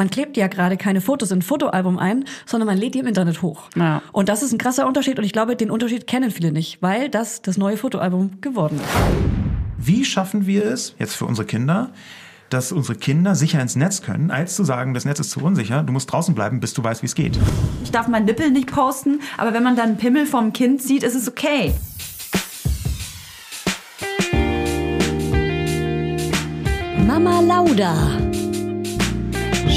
man klebt ja gerade keine Fotos in ein Fotoalbum ein, sondern man lädt die im Internet hoch. Ja. Und das ist ein krasser Unterschied und ich glaube, den Unterschied kennen viele nicht, weil das das neue Fotoalbum geworden ist. Wie schaffen wir es jetzt für unsere Kinder, dass unsere Kinder sicher ins Netz können, als zu sagen, das Netz ist zu unsicher, du musst draußen bleiben, bis du weißt, wie es geht. Ich darf meinen Nippel nicht posten, aber wenn man dann einen Pimmel vom Kind sieht, ist es okay. Mama Lauda.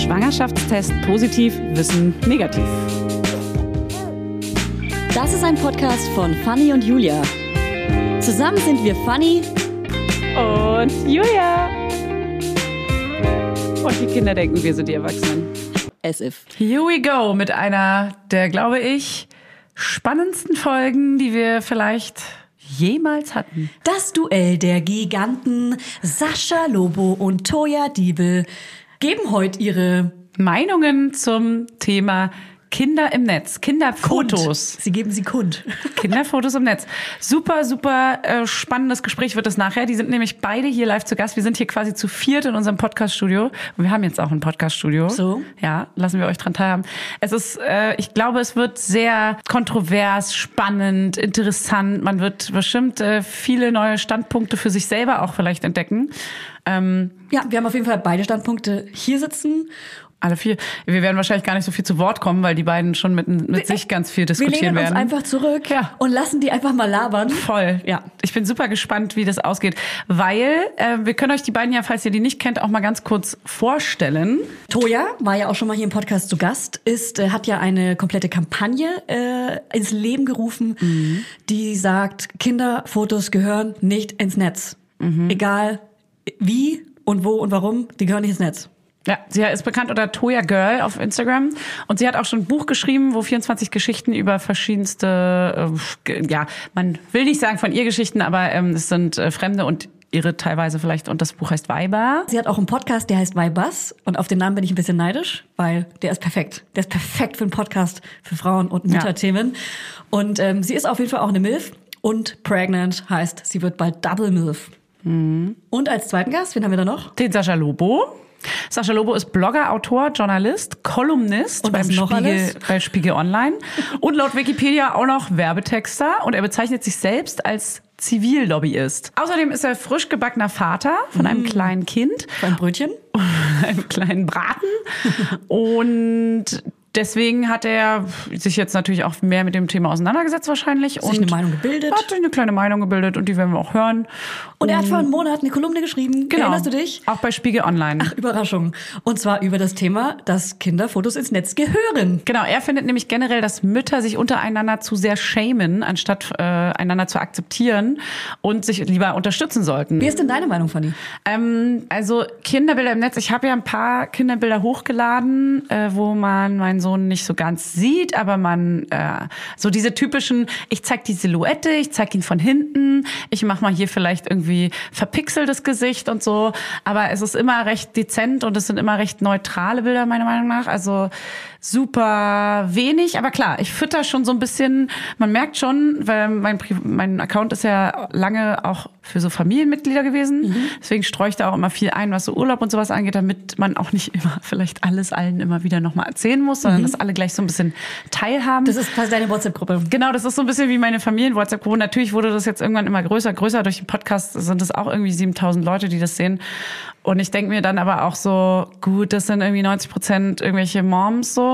Schwangerschaftstest positiv, Wissen negativ. Das ist ein Podcast von Fanny und Julia. Zusammen sind wir Fanny Und Julia. Und die Kinder denken, wir sind die Erwachsenen. as if. Here we go mit einer der, glaube ich, spannendsten Folgen, die wir vielleicht jemals hatten. Das Duell der Giganten Sascha Lobo und Toya Diebel geben heute ihre Meinungen zum Thema Kinder im Netz, Kinderfotos. Sie geben sie kund. Kinderfotos im Netz. Super, super äh, spannendes Gespräch wird es nachher. Die sind nämlich beide hier live zu Gast. Wir sind hier quasi zu viert in unserem Podcast-Studio. Und wir haben jetzt auch ein Podcast-Studio. So. Ja, lassen wir euch dran teilhaben. Es ist, äh, ich glaube, es wird sehr kontrovers, spannend, interessant. Man wird bestimmt äh, viele neue Standpunkte für sich selber auch vielleicht entdecken. Ähm, Ja, wir haben auf jeden Fall beide Standpunkte hier sitzen. Alle vier. Wir werden wahrscheinlich gar nicht so viel zu Wort kommen, weil die beiden schon mit, mit sich ganz viel Wir diskutieren lehnen uns werden. einfach zurück Ja. und lassen die einfach mal labern. Voll. Ja. Ich bin super gespannt, wie das ausgeht, weil äh, wir können euch die beiden ja, falls ihr die nicht kennt, auch mal ganz kurz vorstellen. Toja war ja auch schon mal hier im Podcast zu Gast, ist, äh, hat ja eine komplette Kampagne äh, ins Leben gerufen, die sagt, Kinderfotos gehören nicht ins Netz. Egal wie und wo und warum, die gehören nicht ins Netz. Ja, sie ist bekannt unter Toya Girl auf Instagram und sie hat auch schon ein Buch geschrieben, wo 24 Geschichten über verschiedenste, äh, ja, man will nicht sagen von ihr Geschichten, aber ähm, es sind äh, Fremde und ihre teilweise vielleicht und das Buch heißt Weiber. Sie hat auch einen Podcast, der heißt Weibus und auf den Namen bin ich ein bisschen neidisch, weil der ist perfekt. Der ist perfekt für einen Podcast für Frauen und Mutterthemen. Und ähm, sie ist auf jeden Fall auch eine MILF und pregnant heißt, sie wird bald Double MILF. Und als zweiten Gast, wen haben wir da noch? Den Sascha Lobo. Sascha Lobo ist Blogger, Autor, Journalist, Kolumnist beim Spiegel, bei Spiegel Online. Und laut Wikipedia auch noch Werbetexter. Und er bezeichnet sich selbst als Zivillobbyist. Außerdem ist er frisch gebackener Vater von einem kleinen Kind, Beim Brötchen? einem kleinen Braten. Und deswegen hat er sich jetzt natürlich auch mehr mit dem Thema auseinandergesetzt wahrscheinlich Sich eine Meinung gebildet. Hat sich eine kleine Meinung gebildet und die werden wir auch hören. Und er hat vor einem Monat eine Kolumne geschrieben. Genau. Erinnerst du dich? Auch bei Spiegel Online. Ach, Überraschung. Und zwar über das Thema, dass Kinderfotos ins Netz gehören. Genau, er findet nämlich generell, dass Mütter sich untereinander zu sehr schämen, anstatt äh, einander zu akzeptieren und sich lieber unterstützen sollten. Wie ist denn deine Meinung, Fanny? Ähm, also Kinderbilder im Netz. Ich habe ja ein paar Kinderbilder hochgeladen, äh, wo man meinen Sohn nicht so ganz sieht, aber man äh, so diese typischen. Ich zeig die Silhouette, ich zeig ihn von hinten, ich mache mal hier vielleicht irgendwie verpixeltes Gesicht und so. Aber es ist immer recht dezent und es sind immer recht neutrale Bilder meiner Meinung nach. Also super wenig, aber klar, ich fütter schon so ein bisschen. Man merkt schon, weil mein, mein Account ist ja lange auch für so Familienmitglieder gewesen. Deswegen streue ich da auch immer viel ein, was so Urlaub und sowas angeht, damit man auch nicht immer vielleicht alles allen immer wieder nochmal erzählen muss, sondern dass alle gleich so ein bisschen teilhaben. Das ist quasi deine WhatsApp-Gruppe. Genau, das ist so ein bisschen wie meine Familien-WhatsApp-Gruppe. Natürlich wurde das jetzt irgendwann immer größer, größer. Durch den Podcast sind es auch irgendwie 7000 Leute, die das sehen. Und ich denke mir dann aber auch so, gut, das sind irgendwie 90 Prozent irgendwelche Moms so.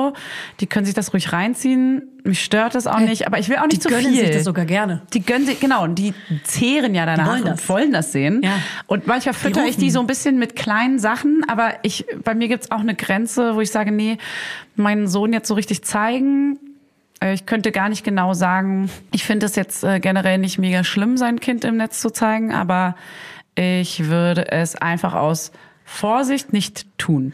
Die können sich das ruhig reinziehen. Mich stört das auch nicht, aber ich will auch nicht Die zu gönnen viel. sich das sogar gerne. Die gönnen sich, genau, und die zehren ja danach wollen und wollen das sehen. Ja. Und manchmal fütter ich die so ein bisschen mit kleinen Sachen, aber ich, bei mir gibt's auch eine Grenze, wo ich sage, nee, meinen Sohn jetzt so richtig zeigen, äh, ich könnte gar nicht genau sagen, ich finde es jetzt äh, generell nicht mega schlimm, sein Kind im Netz zu zeigen, aber ich würde es einfach aus Vorsicht nicht tun.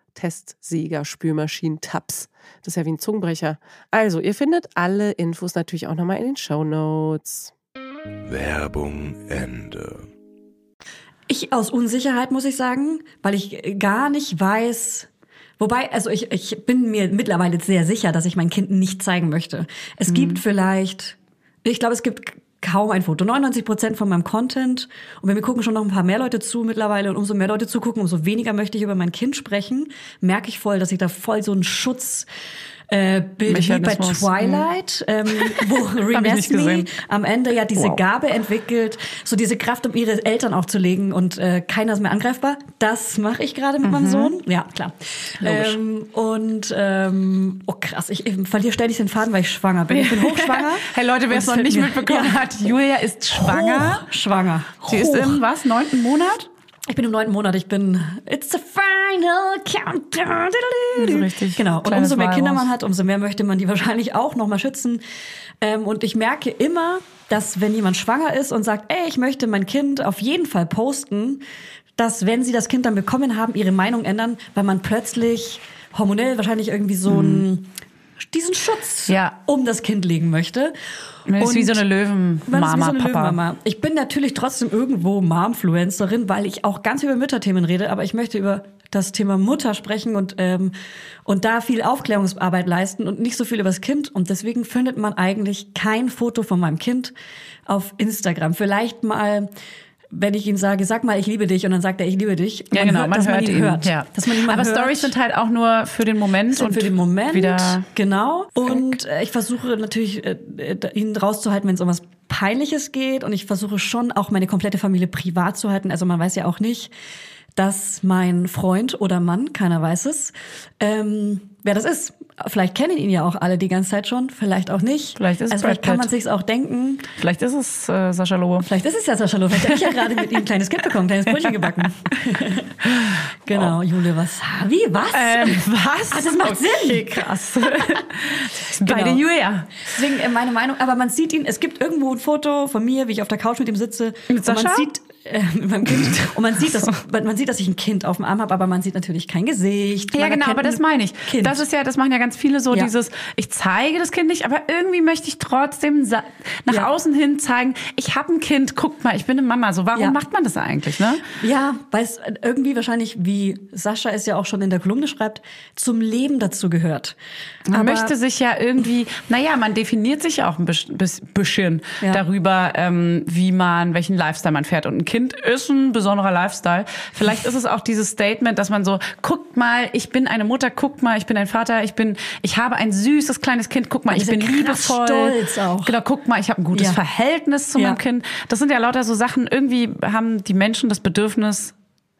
Testsieger, Spülmaschinen, Tabs. Das ist ja wie ein Zungenbrecher. Also, ihr findet alle Infos natürlich auch nochmal in den Show Notes. Werbung Ende. Ich aus Unsicherheit muss ich sagen, weil ich gar nicht weiß. Wobei, also ich, ich bin mir mittlerweile sehr sicher, dass ich mein Kind nicht zeigen möchte. Es gibt vielleicht, ich glaube, es gibt kaum ein Foto. 99 Prozent von meinem Content. Und wenn wir gucken schon noch ein paar mehr Leute zu mittlerweile und umso mehr Leute zugucken, umso weniger möchte ich über mein Kind sprechen, merke ich voll, dass ich da voll so einen Schutz äh, Bild wie bei Twilight, ähm, wo Renesmee am Ende ja diese Wow. Gabe entwickelt, so diese Kraft, um ihre Eltern aufzulegen und äh, keiner ist mehr angreifbar. Das mache ich gerade mit meinem Sohn. Ja, klar. Ähm, und ähm, oh krass, ich, ich verliere ständig den Faden, weil ich schwanger bin. Ich bin hochschwanger. Hey Leute, wer es noch nicht mir- mitbekommen Ja. hat, Julia ist schwanger. Schwanger. Sie ist Hoch. im was? Neunten Monat? Ich bin im neunten Monat. Ich bin. It's the final countdown. So richtig Genau. Und umso mehr Kinder man hat, umso mehr möchte man die wahrscheinlich auch noch mal schützen. Ähm, und ich merke immer, dass wenn jemand schwanger ist und sagt, ey, ich möchte mein Kind auf jeden Fall posten, dass wenn sie das Kind dann bekommen haben, ihre Meinung ändern, weil man plötzlich hormonell wahrscheinlich irgendwie so einen diesen Schutz Mhm. Ja. um das Kind legen möchte. Man ist wie so eine Löwenmama, so eine Papa. Löwenmama. Ich bin natürlich trotzdem irgendwo Momfluencerin, weil ich auch ganz über Mütterthemen rede, aber ich möchte über das Thema Mutter sprechen und, ähm, und da viel Aufklärungsarbeit leisten und nicht so viel über das Kind. Und deswegen findet man eigentlich kein Foto von meinem Kind auf Instagram. Vielleicht mal, wenn ich ihm sage, sag mal, ich liebe dich, und dann sagt er, ich liebe dich. Ja, genau, man dass hört man ihn ihn. hört. Ja. Dass man ihn mal Aber hört. Stories sind halt auch nur für den Moment und für den Moment. wieder Genau. Und äh, ich versuche natürlich, äh, äh, ihn rauszuhalten, wenn es um was Peinliches geht. Und ich versuche schon auch meine komplette Familie privat zu halten. Also man weiß ja auch nicht, dass mein Freund oder Mann, keiner weiß es, ähm, wer das ist. Vielleicht kennen ihn ja auch alle die ganze Zeit schon, vielleicht auch nicht. Vielleicht ist es also vielleicht kann man sich's auch denken. vielleicht ist es äh, Sascha Lobo. Vielleicht ist es ja Sascha Loh. Vielleicht habe ich ja gerade mit ihm ein kleines Kind bekommen, ein kleines Brötchen gebacken. genau, Jule, was? Wie? Was? Ähm, was? Ah, das macht okay, Sinn. krass. Beide Genau. Julia. Deswegen äh, meine Meinung, aber man sieht ihn, es gibt irgendwo ein Foto von mir, wie ich auf der Couch mit ihm sitze. Mit Und man Sascha? sieht, äh, mit meinem Kind. Und man sieht, dass, man sieht, dass ich ein Kind auf dem Arm habe, aber man sieht natürlich kein Gesicht. Ja, genau, aber das ein meine ich. Kind. Das ist ja, das machen ja ganz viele so Ja. dieses, ich zeige das Kind nicht, aber irgendwie möchte ich trotzdem nach Ja. außen hin zeigen, ich habe ein Kind, guckt mal, ich bin eine Mama. So, warum Ja. macht man das eigentlich, ne? Ja, weil es irgendwie wahrscheinlich, wie Sascha es ja auch schon in der Kolumne schreibt, zum Leben dazu gehört. Man Aber- möchte sich ja irgendwie, naja, man definiert sich ja auch ein bisschen darüber, ähm, wie man, welchen Lifestyle man fährt. Und ein Kind ist ein besonderer Lifestyle. Vielleicht ist es auch dieses Statement, dass man so, guckt mal, ich bin eine Mutter, guckt mal, ich bin ein Vater, ich bin, ich habe ein süßes kleines Kind, guck mal, ich bin liebevoll. stolz auch. Genau, guck mal, ich habe ein gutes Ja. Verhältnis zu Ja. meinem Kind. Das sind ja lauter so Sachen, irgendwie haben die Menschen das Bedürfnis,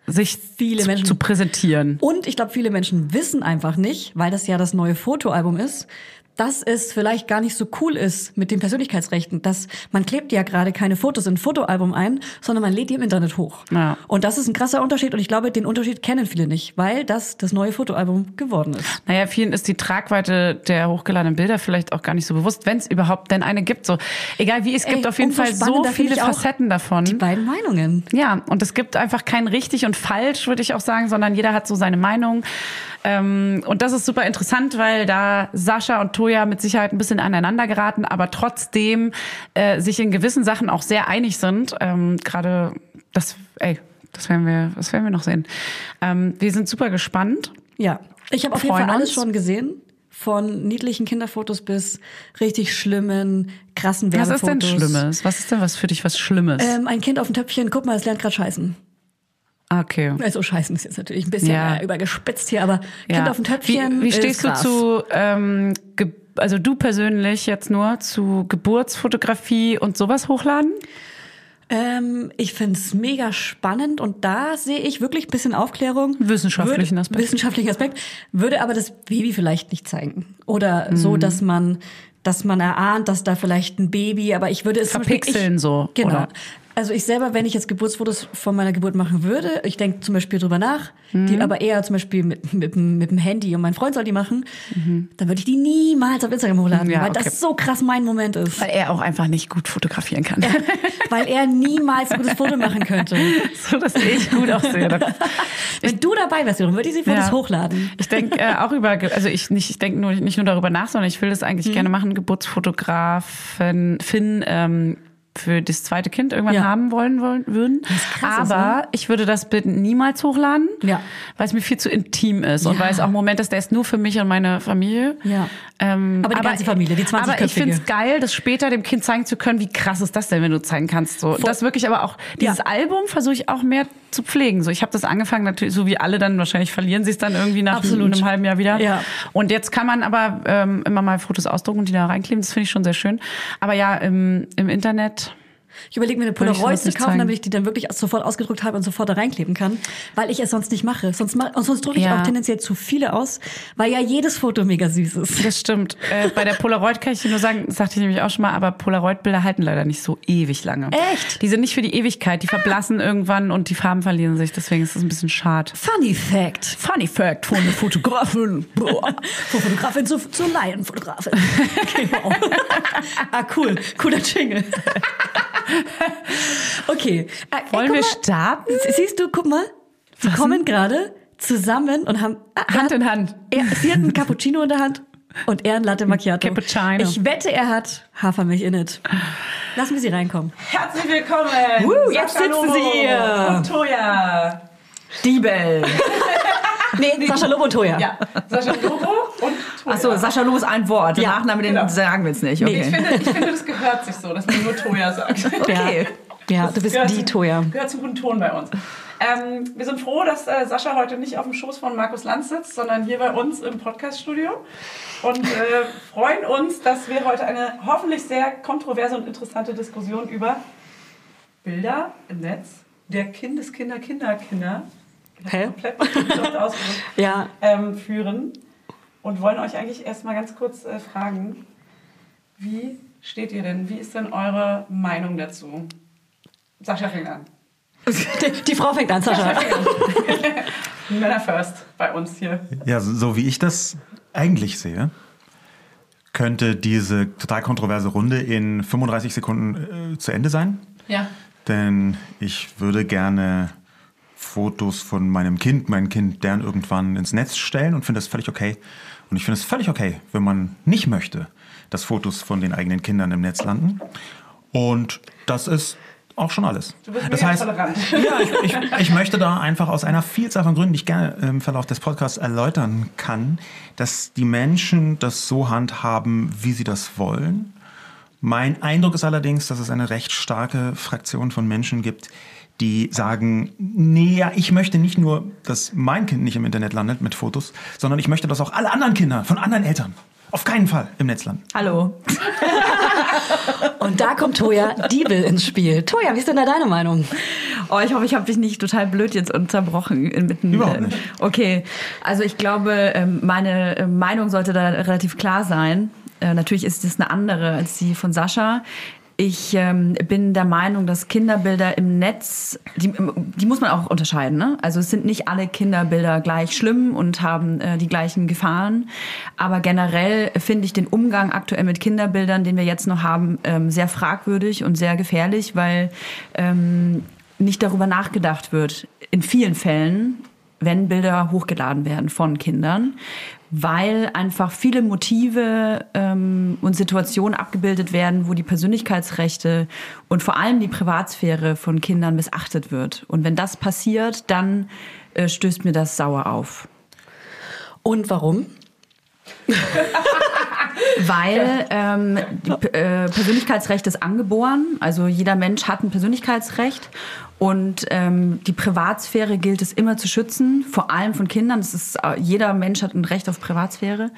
sich Viele zu, Menschen. zu präsentieren. Und ich glaube, viele Menschen wissen einfach nicht, weil das ja das neue Fotoalbum ist, dass es vielleicht gar nicht so cool ist mit den Persönlichkeitsrechten. Dass man klebt ja gerade keine Fotos in ein Fotoalbum ein, sondern man lädt die im Internet hoch. Ja. Und das ist ein krasser Unterschied und ich glaube, den Unterschied kennen viele nicht, weil das das neue Fotoalbum geworden ist. Naja, vielen ist die Tragweite der hochgeladenen Bilder vielleicht auch gar nicht so bewusst, wenn es überhaupt denn eine gibt. So, egal wie, es gibt Ey, auf jeden Fall so viele Facetten davon. Die beiden Meinungen. Ja, und es gibt einfach kein richtig und falsch, würde ich auch sagen, sondern jeder hat so seine Meinung. Ähm, und das ist super interessant, weil da Sascha und Toja mit Sicherheit ein bisschen aneinander geraten, aber trotzdem äh, sich in gewissen Sachen auch sehr einig sind. Ähm, Gerade das, ey, das werden wir, das werden wir noch sehen. Ähm, wir sind super gespannt. Ja. Ich habe auf jeden Fall alles uns. schon gesehen. Von niedlichen Kinderfotos bis richtig schlimmen, krassen Was Werbefotos. ist denn Schlimmes? Was ist denn was für dich was Schlimmes? Ähm, ein Kind auf dem Töpfchen, guck mal, es lernt gerade scheißen. Okay. Also scheißen ist jetzt natürlich ein bisschen Ja. äh, übergespitzt hier, aber Ja. Kind auf dem Töpfchen. Wie, wie stehst du krass. zu, ähm, also du persönlich jetzt nur zu Geburtsfotografie und sowas hochladen? Ähm, ich find's mega spannend und da sehe ich wirklich ein bisschen Aufklärung. Wissenschaftlichen Würde- Aspekt. Wissenschaftlichen Aspekt. Würde aber das Baby vielleicht nicht zeigen. Oder so, Mhm. dass man, dass man erahnt, dass da vielleicht ein Baby, aber ich würde es zum Beispiel- Verpixeln ich, so, Genau. oder? Also ich selber, wenn ich jetzt Geburtsfotos von meiner Geburt machen würde, ich denke zum Beispiel drüber nach, die Mhm. aber eher zum Beispiel mit, mit, dem- mit dem Handy und mein Freund soll die machen, Mhm. dann würde ich die niemals auf Instagram hochladen, Ja, weil okay. das so krass mein Moment ist. Weil er auch einfach nicht gut fotografieren kann. weil er niemals ein gutes Foto machen könnte. so, dass ich gut aussehe. Wenn du dabei wärst, Jürgen, würde ich die Fotos Ja. hochladen. Ich denke äh, auch über, also ich nicht, ich denke nur nicht nur darüber nach, sondern ich will das eigentlich Mhm. gerne machen. Geburtsfotografen Finn ähm, für das zweite Kind irgendwann Ja. haben wollen, wollen würden. krass Aber ne? ich würde das Bild niemals hochladen, Ja. weil es mir viel zu intim ist und Ja. weil es auch ein Moment ist, der ist nur für mich und meine Familie. Ja. Ähm, Aber die ganze Familie, die 20 Aber ich finde es geil, das später dem Kind zeigen zu können, wie krass ist das denn, wenn du zeigen kannst. So, das wirklich aber auch, dieses. Album versuche ich auch mehr zu pflegen. So, ich habe das angefangen, natürlich, so wie alle dann, wahrscheinlich verlieren sie es dann irgendwie nach Absolut. einem halben Jahr wieder. Ja. Und jetzt kann man aber ähm, immer mal Fotos ausdrucken und die da reinkleben. Das finde ich schon sehr schön. Aber ja, im, im Internet. Ich überlege mir eine Polaroid zu kaufen, zeigen. damit ich die dann wirklich sofort ausgedruckt habe und sofort da reinkleben kann, weil ich es sonst nicht mache. Sonst, mach, und sonst drucke ich Ja. auch tendenziell zu viele aus, weil ja jedes Foto mega süß ist. Das stimmt. Äh, bei der Polaroid kann ich dir nur sagen, das sagte ich nämlich auch schon mal, aber Polaroid-Bilder halten leider nicht so ewig lange. Echt? Die sind nicht für die Ewigkeit. Die verblassen irgendwann und die Farben verlieren sich. Deswegen ist das ein bisschen schade. Funny Fact. Funny Fact von der Fotografin. Boah. Von Fotografin zu, zu Laienfotografin. Genau. ah, cool. Cooler Jingle. okay. Äh, ey, Wollen wir mal. starten? Sie- Siehst du, guck mal. Sie kommen gerade zusammen und haben äh, Hand in Hand. Er, sie hat einen Cappuccino in der Hand und er ein Latte Macchiato. Cappuccino. Ich wette, er hat Hafermilch in it. Lassen wir sie reinkommen. Herzlich willkommen. Woo, jetzt sitzen sie hier. Und Toja. Diebel. Nee, Sascha Lobo und Toja. Ja, Sascha Lobo und Toja. Achso, Sascha Lobo ist ein Wort. Der Ja, Nachname, den genau. sagen wir jetzt nicht. Okay. Ich finde, ich finde, das gehört sich so, dass man nur Toja sagt. okay. Ja, du bist die Toja. Gehört zum guten Ton bei uns. Ähm, wir sind froh, dass äh, Sascha heute nicht auf dem Schoß von Markus Lanz sitzt, sondern hier bei uns im Podcaststudio. Und äh, freuen uns, dass wir heute eine hoffentlich sehr kontroverse und interessante Diskussion über Bilder im Netz der Kindeskinder, Kinder, Kinder Hä? komplett Ja, ähm, führen. Und wollen euch eigentlich erstmal ganz kurz äh, fragen, wie steht ihr denn? Wie ist denn eure Meinung dazu? Sascha fängt an. die, die Frau fängt an, Sascha. Männer first bei uns hier. Ja, so, so wie ich das eigentlich sehe, könnte diese total kontroverse Runde in 35 Sekunden äh, zu Ende sein. Ja. Denn ich würde gerne Fotos von meinem Kind, mein Kind, deren irgendwann ins Netz stellen und finde das völlig okay. Und ich finde es völlig okay, wenn man nicht möchte, dass Fotos von den eigenen Kindern im Netz landen. Und das ist auch schon alles. Du bist das heißt, tolerant. ja, ich, ich, ich möchte da einfach aus einer Vielzahl von Gründen, die ich gerne im Verlauf des Podcasts erläutern kann, dass die Menschen das so handhaben, wie sie das wollen. Mein Eindruck ist allerdings, dass es eine recht starke Fraktion von Menschen gibt, die sagen, nee, ja, ich möchte nicht nur, dass mein Kind nicht im Internet landet mit Fotos, sondern ich möchte, dass auch alle anderen Kinder von anderen Eltern auf keinen Fall im Netz landen. Hallo. Und da kommt Toja Diebel ins Spiel. Toja, wie ist denn da deine Meinung? Oh, ich hoffe, ich habe dich nicht total blöd jetzt unterbrochen inmitten. Überhaupt nicht. Okay, also ich glaube, ähm, meine äh, Meinung sollte da relativ klar sein. Äh, Natürlich ist es eine andere als die von Sascha. Ich ähm, bin der Meinung, dass Kinderbilder im Netz, die, die muss man auch unterscheiden. Ne? Also es sind nicht alle Kinderbilder gleich schlimm und haben äh, die gleichen Gefahren. Aber generell finde ich den Umgang aktuell mit Kinderbildern, den wir jetzt noch haben, ähm, sehr fragwürdig und sehr gefährlich, weil ähm, nicht darüber nachgedacht wird, in vielen Fällen, wenn Bilder hochgeladen werden von Kindern, weil einfach viele Motive ähm, und Situationen abgebildet werden, wo die Persönlichkeitsrechte und vor allem die Privatsphäre von Kindern missachtet wird. Und wenn das passiert, dann äh, stößt mir das sauer auf. Und warum? Weil ähm, äh, Persönlichkeitsrecht ist angeboren, also jeder Mensch hat ein Persönlichkeitsrecht und ähm, die Privatsphäre gilt es immer zu schützen, vor allem von Kindern. Das ist, äh, jeder Mensch hat ein Recht auf Privatsphäre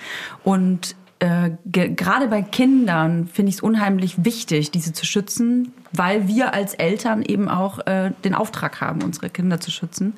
und äh, ge- gerade bei Kindern finde ich es unheimlich wichtig, diese zu schützen, weil wir als Eltern eben auch äh, den Auftrag haben, unsere Kinder zu schützen.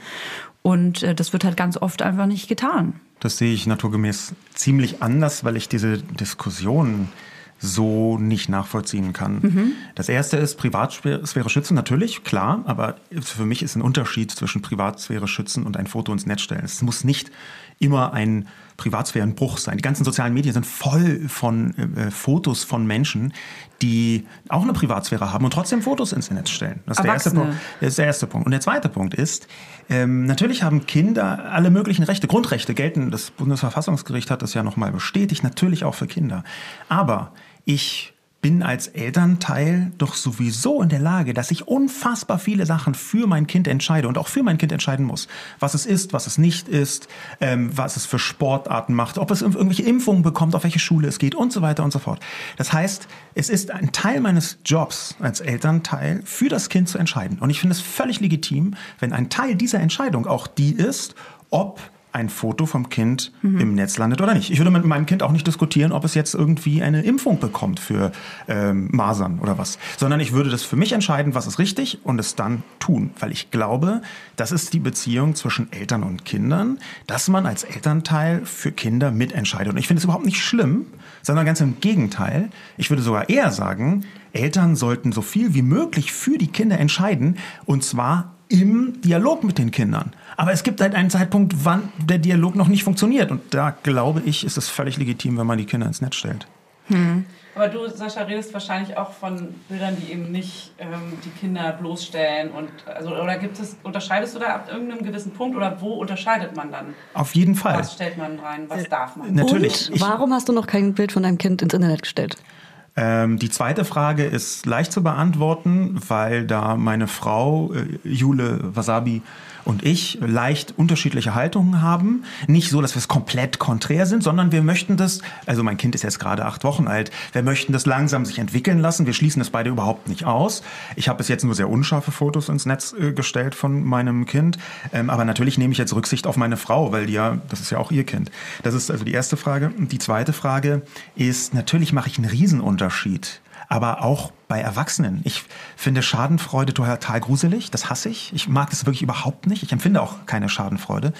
Und äh, das wird halt ganz oft einfach nicht getan. Das sehe ich naturgemäß ziemlich anders, weil ich diese Diskussion so nicht nachvollziehen kann. Das erste ist Privatsphäre schützen, natürlich, klar, aber für mich ist ein Unterschied zwischen Privatsphäre schützen und ein Foto ins Netz stellen. Es muss nicht immer ein Privatsphärenbruch sein. Die ganzen sozialen Medien sind voll von äh, Fotos von Menschen, die auch eine Privatsphäre haben und trotzdem Fotos ins Netz stellen. Das ist, der erste. Punkt. das ist der erste Punkt. Und der zweite Punkt ist, ähm, natürlich haben Kinder alle möglichen Rechte, Grundrechte gelten. Das Bundesverfassungsgericht hat das ja nochmal bestätigt, natürlich auch für Kinder. Aber ich bin als Elternteil doch sowieso in der Lage, dass ich unfassbar viele Sachen für mein Kind entscheide und auch für mein Kind entscheiden muss. Was es ist, was es nicht ist, ähm, was es für Sportarten macht, ob es irgendwelche Impfungen bekommt, auf welche Schule es geht und so weiter und so fort. Das heißt, es ist ein Teil meines Jobs als Elternteil, für das Kind zu entscheiden. Und ich finde es völlig legitim, wenn ein Teil dieser Entscheidung auch die ist, ob ein Foto vom Kind im Netz landet oder nicht. Ich würde mit meinem Kind auch nicht diskutieren, ob es jetzt irgendwie eine Impfung bekommt für ähm, Masern oder was, sondern ich würde das für mich entscheiden, was ist richtig und es dann tun, weil ich glaube, das ist die Beziehung zwischen Eltern und Kindern, dass man als Elternteil für Kinder mitentscheidet. Und ich finde es überhaupt nicht schlimm, sondern ganz im Gegenteil. Ich würde sogar eher sagen, Eltern sollten so viel wie möglich für die Kinder entscheiden und zwar im Dialog mit den Kindern. Aber es gibt halt einen Zeitpunkt, wann der Dialog noch nicht funktioniert. Und da glaube ich, ist es völlig legitim, wenn man die Kinder ins Netz stellt. Aber du, Sascha, redest wahrscheinlich auch von Bildern, die eben nicht ähm, die Kinder bloßstellen. Und, also, oder gibt es, unterscheidest du da ab irgendeinem gewissen Punkt oder wo unterscheidet man dann? Auf jeden Fall. Was stellt man rein, was darf man? Natürlich. Und warum hast du noch kein Bild von deinem Kind ins Internet gestellt? Ähm, die zweite Frage ist leicht zu beantworten, weil da meine Frau äh, Jule Wasabi und ich leicht unterschiedliche Haltungen haben. Nicht so, dass wir es komplett konträr sind, sondern wir möchten das, also mein Kind ist jetzt gerade acht Wochen alt, wir möchten das langsam sich entwickeln lassen. Wir schließen das beide überhaupt nicht aus. Ich habe bis jetzt nur sehr unscharfe Fotos ins Netz äh, gestellt von meinem Kind. Ähm, aber natürlich nehme ich jetzt Rücksicht auf meine Frau, weil die ja, das ist ja auch ihr Kind. Das ist also die erste Frage. Die zweite Frage ist, natürlich mache ich einen Riesenunterschied aber auch bei Erwachsenen. Ich finde Schadenfreude total gruselig, das hasse ich. Ich mag es wirklich überhaupt nicht. Ich empfinde auch keine Schadenfreude.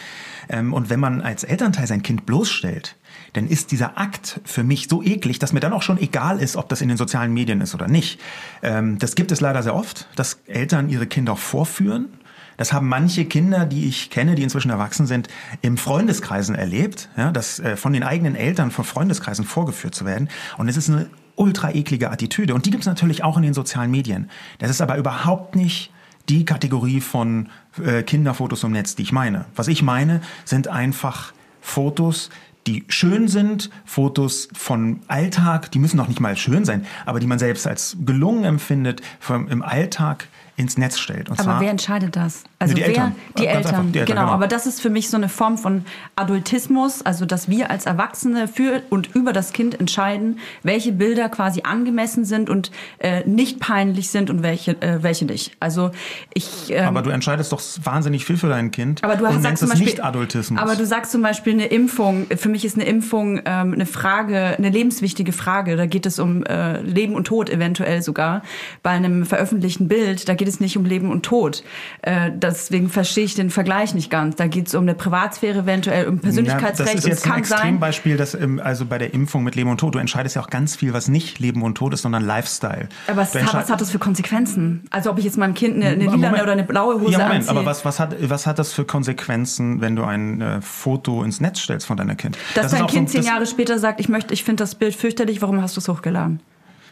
Ähm, und wenn man als Elternteil sein Kind bloßstellt, dann ist dieser Akt für mich so eklig, dass mir dann auch schon egal ist, ob das in den sozialen Medien ist oder nicht. Ähm, das gibt es leider sehr oft, dass Eltern ihre Kinder vorführen. Das haben manche Kinder, die ich kenne, die inzwischen erwachsen sind, im Freundeskreisen erlebt, ja, dass äh, von den eigenen Eltern von Freundeskreisen vorgeführt zu werden. Und es ist eine ultra eklige Attitüde. Und die gibt es natürlich auch in den sozialen Medien. Das ist aber überhaupt nicht die Kategorie von äh, Kinderfotos im Netz, die ich meine. Was ich meine, sind einfach Fotos, die schön sind, Fotos von Alltag, die müssen noch nicht mal schön sein, aber die man selbst als gelungen empfindet, vom, im Alltag ins Netz stellt. Und Aber zwar, wer entscheidet das? Also die wer? Eltern. Die Eltern. einfach, die Eltern, genau. genau. Aber das ist für mich so eine Form von Adultismus, also dass wir als Erwachsene für und über das Kind entscheiden, welche Bilder quasi angemessen sind und äh, nicht peinlich sind und welche, äh, welche nicht. Also ich. Ähm, aber du entscheidest doch wahnsinnig viel für dein Kind aber du und sagst zum Beispiel, nicht Adultismus. Aber du sagst zum Beispiel eine Impfung. Für mich ist eine Impfung ähm, eine Frage, eine lebenswichtige Frage. Da geht es um äh, Leben und Tod eventuell sogar. Bei einem veröffentlichten Bild, da geht es nicht um Leben und Tod. Äh, deswegen verstehe ich den Vergleich nicht ganz. Da geht es um eine Privatsphäre eventuell, um Persönlichkeitsrecht. das ist jetzt ein. Extrembeispiel, dass ähm, also bei der Impfung mit Leben und Tod, du entscheidest ja auch ganz viel, was nicht Leben und Tod ist, sondern Lifestyle. Aber was, hat, was hat das für Konsequenzen? Also ob ich jetzt meinem Kind eine, eine Moment. oder eine blaue Hose Ja, Moment, anziehe. aber was, was, hat, was hat das für Konsequenzen, wenn du ein äh, Foto ins Netz stellst von deinem Kind? dass Das dein auch so- Kind zehn Jahre später sagt, ich möchte, ich finde das Bild fürchterlich, warum hast du es hochgeladen?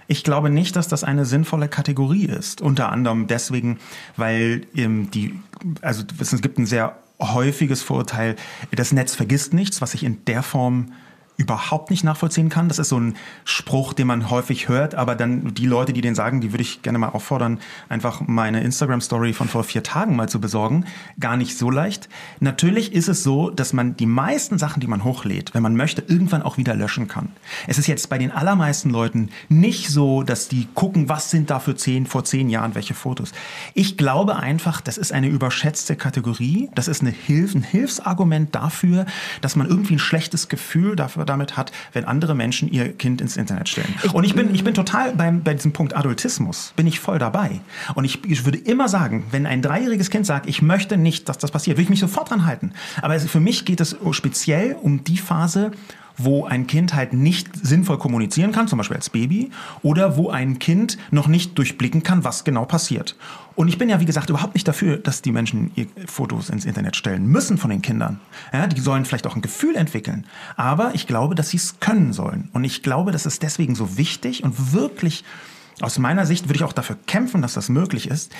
Ich glaube nicht, dass das eine sinnvolle Kategorie ist. Unter anderem deswegen, weil ähm, die, also es gibt ein sehr häufiges Vorurteil, das Netz vergisst nichts, was ich in der Form überhaupt nicht nachvollziehen kann. Das ist so ein Spruch, den man häufig hört, aber dann die Leute, die den sagen, die würde ich gerne mal auffordern, einfach meine Instagram-Story von vor vier Tagen mal zu besorgen. Gar nicht so leicht. Natürlich ist es so, dass man die meisten Sachen, die man hochlädt, wenn man möchte, irgendwann auch wieder löschen kann. Es ist jetzt bei den allermeisten Leuten nicht so, dass die gucken, was sind da für zehn, vor zehn Jahren welche Fotos. Ich glaube einfach, das ist eine überschätzte Kategorie. Das ist eine Hilf, ein Hilfsargument dafür, dass man irgendwie ein schlechtes Gefühl dafür, damit hat, wenn andere Menschen ihr Kind ins Internet stellen. Und ich bin, ich bin total beim, bei diesem Punkt Adultismus, bin ich voll dabei. Und ich, ich würde immer sagen, wenn ein dreijähriges Kind sagt, ich möchte nicht, dass das passiert, würde ich mich sofort dran halten. Aber für mich geht es speziell um die Phase, wo ein Kind halt nicht sinnvoll kommunizieren kann, zum Beispiel als Baby, oder wo ein Kind noch nicht durchblicken kann, was genau passiert. Und ich bin ja, wie gesagt, überhaupt nicht dafür, dass die Menschen ihr Fotos ins Internet stellen müssen von den Kindern. Ja, die sollen vielleicht auch ein Gefühl entwickeln. Aber ich glaube, dass sie es können sollen. Und ich glaube, das ist deswegen so wichtig und wirklich, aus meiner Sicht würde ich auch dafür kämpfen, dass das möglich ist,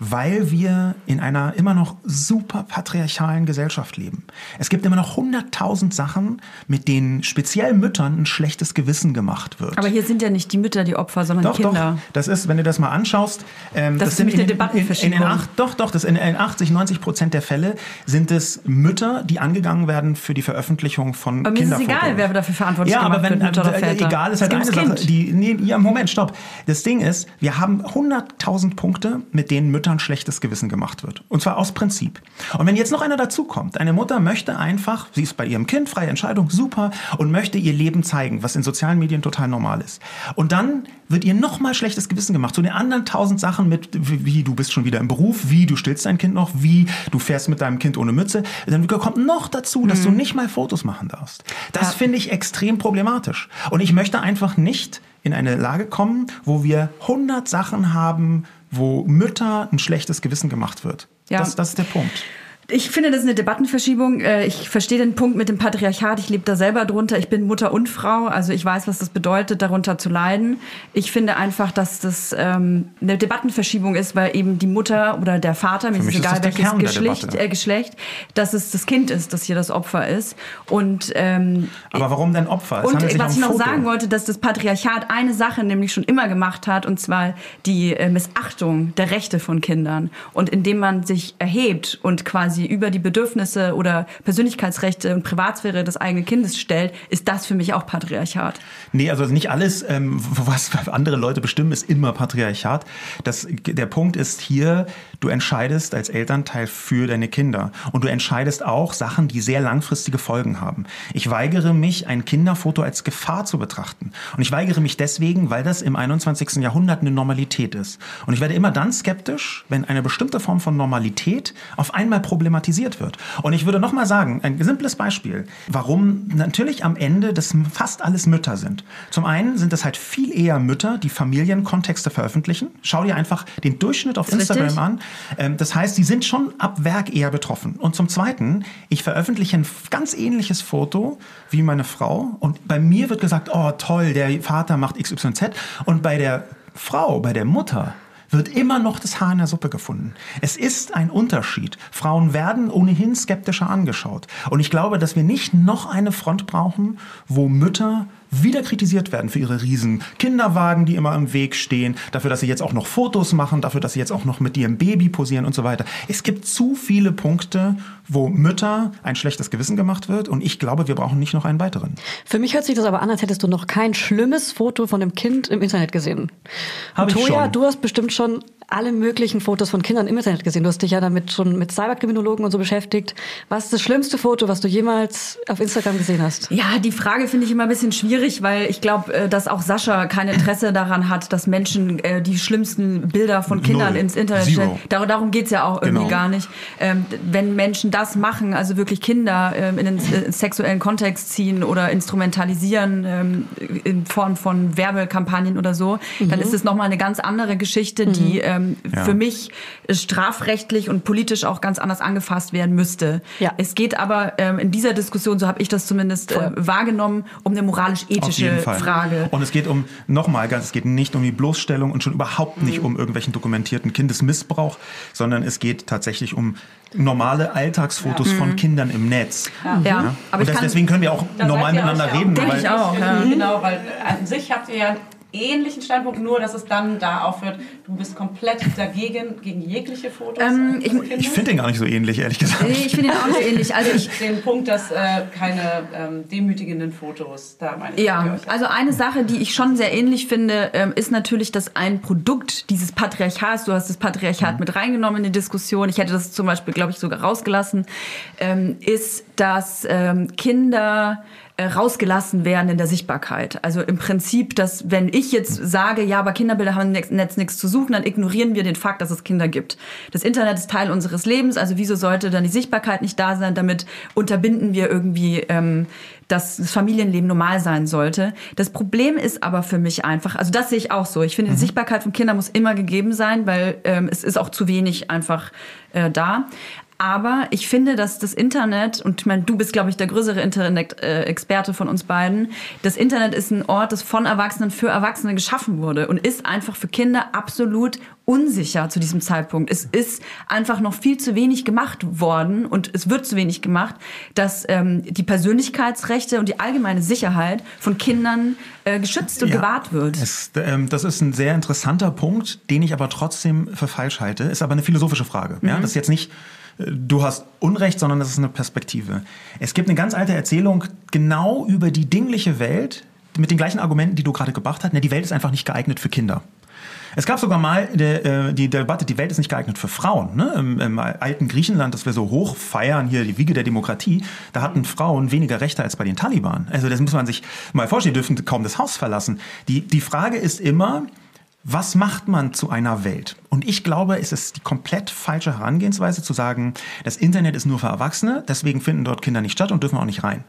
weil wir in einer immer noch super patriarchalen Gesellschaft leben. Es gibt immer noch hunderttausend Sachen, mit denen speziell Müttern ein schlechtes Gewissen gemacht wird. Aber hier sind ja nicht die Mütter die Opfer, sondern Doch, die Kinder. doch. Das ist, wenn du das mal anschaust, ähm, Das ist sind in, in, acht, doch, doch, das in, in 80, 90 Prozent der Fälle sind es Mütter, die angegangen werden für die Veröffentlichung von Aber mir ist Kinderfotos. egal, wer dafür verantwortlich ja, aber wenn, wird, Mutter oder äh, Väter. egal ist Es halt eine Sache. Die, nee, ja, Moment, stopp. Das Ding ist, wir haben 100.000 Punkte, mit denen Müttern schlechtes Gewissen gemacht wird. Und zwar aus Prinzip. Und wenn jetzt noch einer dazukommt, eine Mutter möchte einfach, sie ist bei ihrem Kind, freie Entscheidung, super, und möchte ihr Leben zeigen, was in sozialen Medien total normal ist. Und dann wird ihr nochmal schlechtes Gewissen gemacht. Zu den anderen tausend Sachen mit, wie, du bist schon wieder im Beruf, wie du stillst dein Kind noch, wie du fährst mit deinem Kind ohne Mütze. Dann kommt noch dazu, dass du nicht mal Fotos machen darfst. Das finde ich extrem problematisch. Und ich möchte einfach nicht in eine Lage kommen, wo wir 100 Sachen haben, wo Mütter ein schlechtes Gewissen gemacht wird. Ja. Das, das ist der Punkt. Ich finde, das ist eine Debattenverschiebung. Äh, Ich verstehe den Punkt mit dem Patriarchat. Ich lebe da selber drunter. Ich bin Mutter und Frau. Also ich weiß, was das bedeutet, darunter zu leiden. Ich finde einfach, dass das ähm, eine Debattenverschiebung ist, weil eben die Mutter oder der Vater, mir ist egal welches Geschlecht, äh, Geschlecht, dass es das Kind ist, das hier das Opfer ist. Und ähm, Aber warum denn Opfer? Es und was ich noch Foto. sagen wollte, dass das Patriarchat eine Sache nämlich schon immer gemacht hat, und zwar die äh, Missachtung der Rechte von Kindern. Und indem man sich erhebt und quasi über die Bedürfnisse oder Persönlichkeitsrechte und Privatsphäre des eigenen Kindes stellt, ist das für mich auch Patriarchat. Nee, also nicht alles, ähm, was andere Leute bestimmen, ist immer Patriarchat. Das, der Punkt ist hier, du entscheidest als Elternteil für deine Kinder. Und du entscheidest auch Sachen, die sehr langfristige Folgen haben. Ich weigere mich, ein Kinderfoto als Gefahr zu betrachten. Und ich weigere mich deswegen, weil das im 21. Jahrhundert eine Normalität ist. Und ich werde immer dann skeptisch, wenn eine bestimmte Form von Normalität auf einmal problematisiert wird. Und ich würde noch mal sagen, ein simples Beispiel, warum natürlich am Ende das fast alles Mütter sind. Zum einen sind es halt viel eher Mütter, die Familienkontexte veröffentlichen. Schau dir einfach den Durchschnitt auf Instagram an. Ähm, Das heißt, sie sind schon ab Werk eher betroffen. Und zum Zweiten, ich veröffentliche ein ganz ähnliches Foto wie meine Frau. Und bei mir wird gesagt, oh toll, der Vater macht XYZ. Und bei der Frau, bei der Mutter, wird immer noch das Haar in der Suppe gefunden. Es ist ein Unterschied. Frauen werden ohnehin skeptischer angeschaut. Und ich glaube, dass wir nicht noch eine Front brauchen, wo Mütter wieder kritisiert werden für ihre riesen Kinderwagen, die immer im Weg stehen, dafür, dass sie jetzt auch noch Fotos machen, dafür, dass sie jetzt auch noch mit ihrem Baby posieren und so weiter. Es gibt zu viele Punkte, wo Mütter ein schlechtes Gewissen gemacht wird und ich glaube, wir brauchen nicht noch einen weiteren. Für mich hört sich das aber an, als hättest du noch kein schlimmes Foto von einem Kind im Internet gesehen. Hab Und ich Toja, schon. du hast bestimmt schon alle möglichen Fotos von Kindern im Internet gesehen. Du hast dich ja damit schon mit Cyberkriminologen und so beschäftigt. Was ist das schlimmste Foto, was du jemals auf Instagram gesehen hast? Ja, die Frage finde ich immer ein bisschen schwierig, weil ich glaube, äh, dass auch Sascha kein Interesse daran hat, dass Menschen äh, die schlimmsten Bilder von Kindern Null. ins Internet Zero. stellen. Dar darum geht's ja auch irgendwie Genau. gar nicht. Ähm, wenn Menschen das machen, also wirklich Kinder ähm, in den äh, sexuellen Kontext ziehen oder instrumentalisieren ähm, in Form von Werbekampagnen oder so, dann ist es nochmal eine ganz andere Geschichte, die ähm, Ja. für mich strafrechtlich und politisch auch ganz anders angefasst werden müsste. Ja. Es geht aber ähm, in dieser Diskussion, so habe ich das zumindest äh, wahrgenommen, um eine Auf Fall. Frage. Und es geht um, nochmal ganz, es geht nicht um die Bloßstellung und schon überhaupt nicht um irgendwelchen dokumentierten Kindesmissbrauch, sondern es geht tatsächlich um normale Alltagsfotos von Kindern im Netz. Ja, und aber ich das, kann, deswegen können wir auch normal miteinander euch ja reden. Denke ich auch, ja. Genau, weil an sich habt ihr ja ähnlichen Standpunkt, nur dass es dann da aufhört, du bist komplett dagegen, gegen jegliche Fotos. Ähm, ich-. Ich finde den gar nicht so ähnlich, ehrlich gesagt. nee, ich finde ihn auch nicht so ähnlich. Also ich, den Punkt, dass äh, keine ähm, demütigenden Fotos, da meine ich. Ja, also eine Sache, die ich schon sehr ähnlich finde, ähm, ist natürlich, dass ein Produkt dieses Patriarchats, du hast das Patriarchat mit reingenommen in die Diskussion, ich hätte das zum Beispiel, glaube ich, sogar rausgelassen, ähm, ist, dass ähm, Kinder rausgelassen werden in der Sichtbarkeit. Also im Prinzip, dass wenn ich jetzt sage, ja, aber Kinderbilder haben im Netz nichts zu suchen, dann ignorieren wir den Fakt, dass es Kinder gibt. Das Internet ist Teil unseres Lebens, also wieso sollte dann die Sichtbarkeit nicht da sein? Damit unterbinden wir irgendwie, ähm, dass das Familienleben normal sein sollte. Das Problem ist aber für mich einfach, also das sehe ich auch so. Ich finde, die Sichtbarkeit von Kindern muss immer gegeben sein, weil ähm, es ist auch zu wenig einfach äh, da. Aber ich finde, dass das Internet, und ich meine, du bist, glaube ich, der größere Internet-Experte von uns beiden, das Internet ist ein Ort, das von Erwachsenen für Erwachsene geschaffen wurde und ist einfach für Kinder absolut unsicher zu diesem Zeitpunkt. Es ist einfach noch viel zu wenig gemacht worden und es wird zu wenig gemacht, dass ähm, die Persönlichkeitsrechte und die allgemeine Sicherheit von Kindern äh, geschützt und Ja. gewahrt wird. Es, ähm, das ist ein sehr interessanter Punkt, den ich aber trotzdem für falsch halte. Ist aber eine philosophische Frage. Ja? Das ist jetzt nicht, äh, du hast Unrecht, sondern das ist eine Perspektive. Es gibt eine ganz alte Erzählung genau über die dingliche Welt mit den gleichen Argumenten, die du gerade gebracht hast. Ne, die Welt ist einfach nicht geeignet für Kinder. Es gab sogar mal die, äh, die Debatte, die Welt ist nicht geeignet für Frauen. Ne? Im, Im alten Griechenland, das wir so hoch feiern, hier die Wiege der Demokratie, da hatten Frauen weniger Rechte als bei den Taliban. Also das muss man sich mal vorstellen, die dürfen kaum das Haus verlassen. Die, die Frage ist immer, was macht man zu einer Welt? Und ich glaube, es ist die komplett falsche Herangehensweise zu sagen, das Internet ist nur für Erwachsene, deswegen finden dort Kinder nicht statt und dürfen auch nicht rein.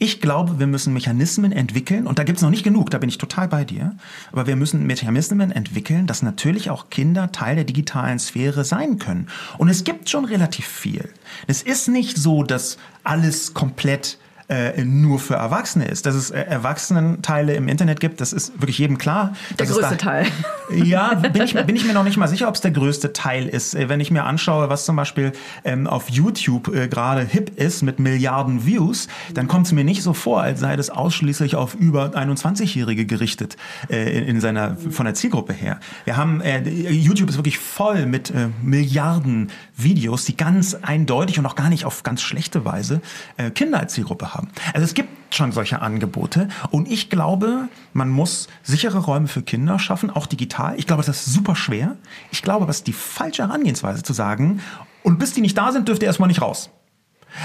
Ich glaube, wir müssen Mechanismen entwickeln, und da gibt es noch nicht genug, da bin ich total bei dir, aber wir müssen Mechanismen entwickeln, dass natürlich auch Kinder Teil der digitalen Sphäre sein können. Und es gibt schon relativ viel. Es ist nicht so, dass alles komplett äh, nur für Erwachsene ist. Dass es äh, Erwachsenenteile im Internet gibt, das ist wirklich jedem klar. Der größte Teil. Ja, bin ich, bin ich mir noch nicht mal sicher, ob es der größte Teil ist. Äh, Wenn ich mir anschaue, was zum Beispiel ähm, auf YouTube äh, gerade hip ist mit Milliarden Views, dann kommt es mir nicht so vor, als sei das ausschließlich auf über 21-Jährige gerichtet äh, in, in seiner von der Zielgruppe her. Wir haben äh, YouTube ist wirklich voll mit äh, Milliarden Videos, die ganz eindeutig und auch gar nicht auf ganz schlechte Weise äh, Kinder als Zielgruppe haben. Also es gibt schon solche Angebote und ich glaube, man muss sichere Räume für Kinder schaffen, auch digital. Ich glaube, das ist super schwer. Ich glaube, das ist die falsche Herangehensweise zu sagen, und bis die nicht da sind, dürft ihr erstmal nicht raus.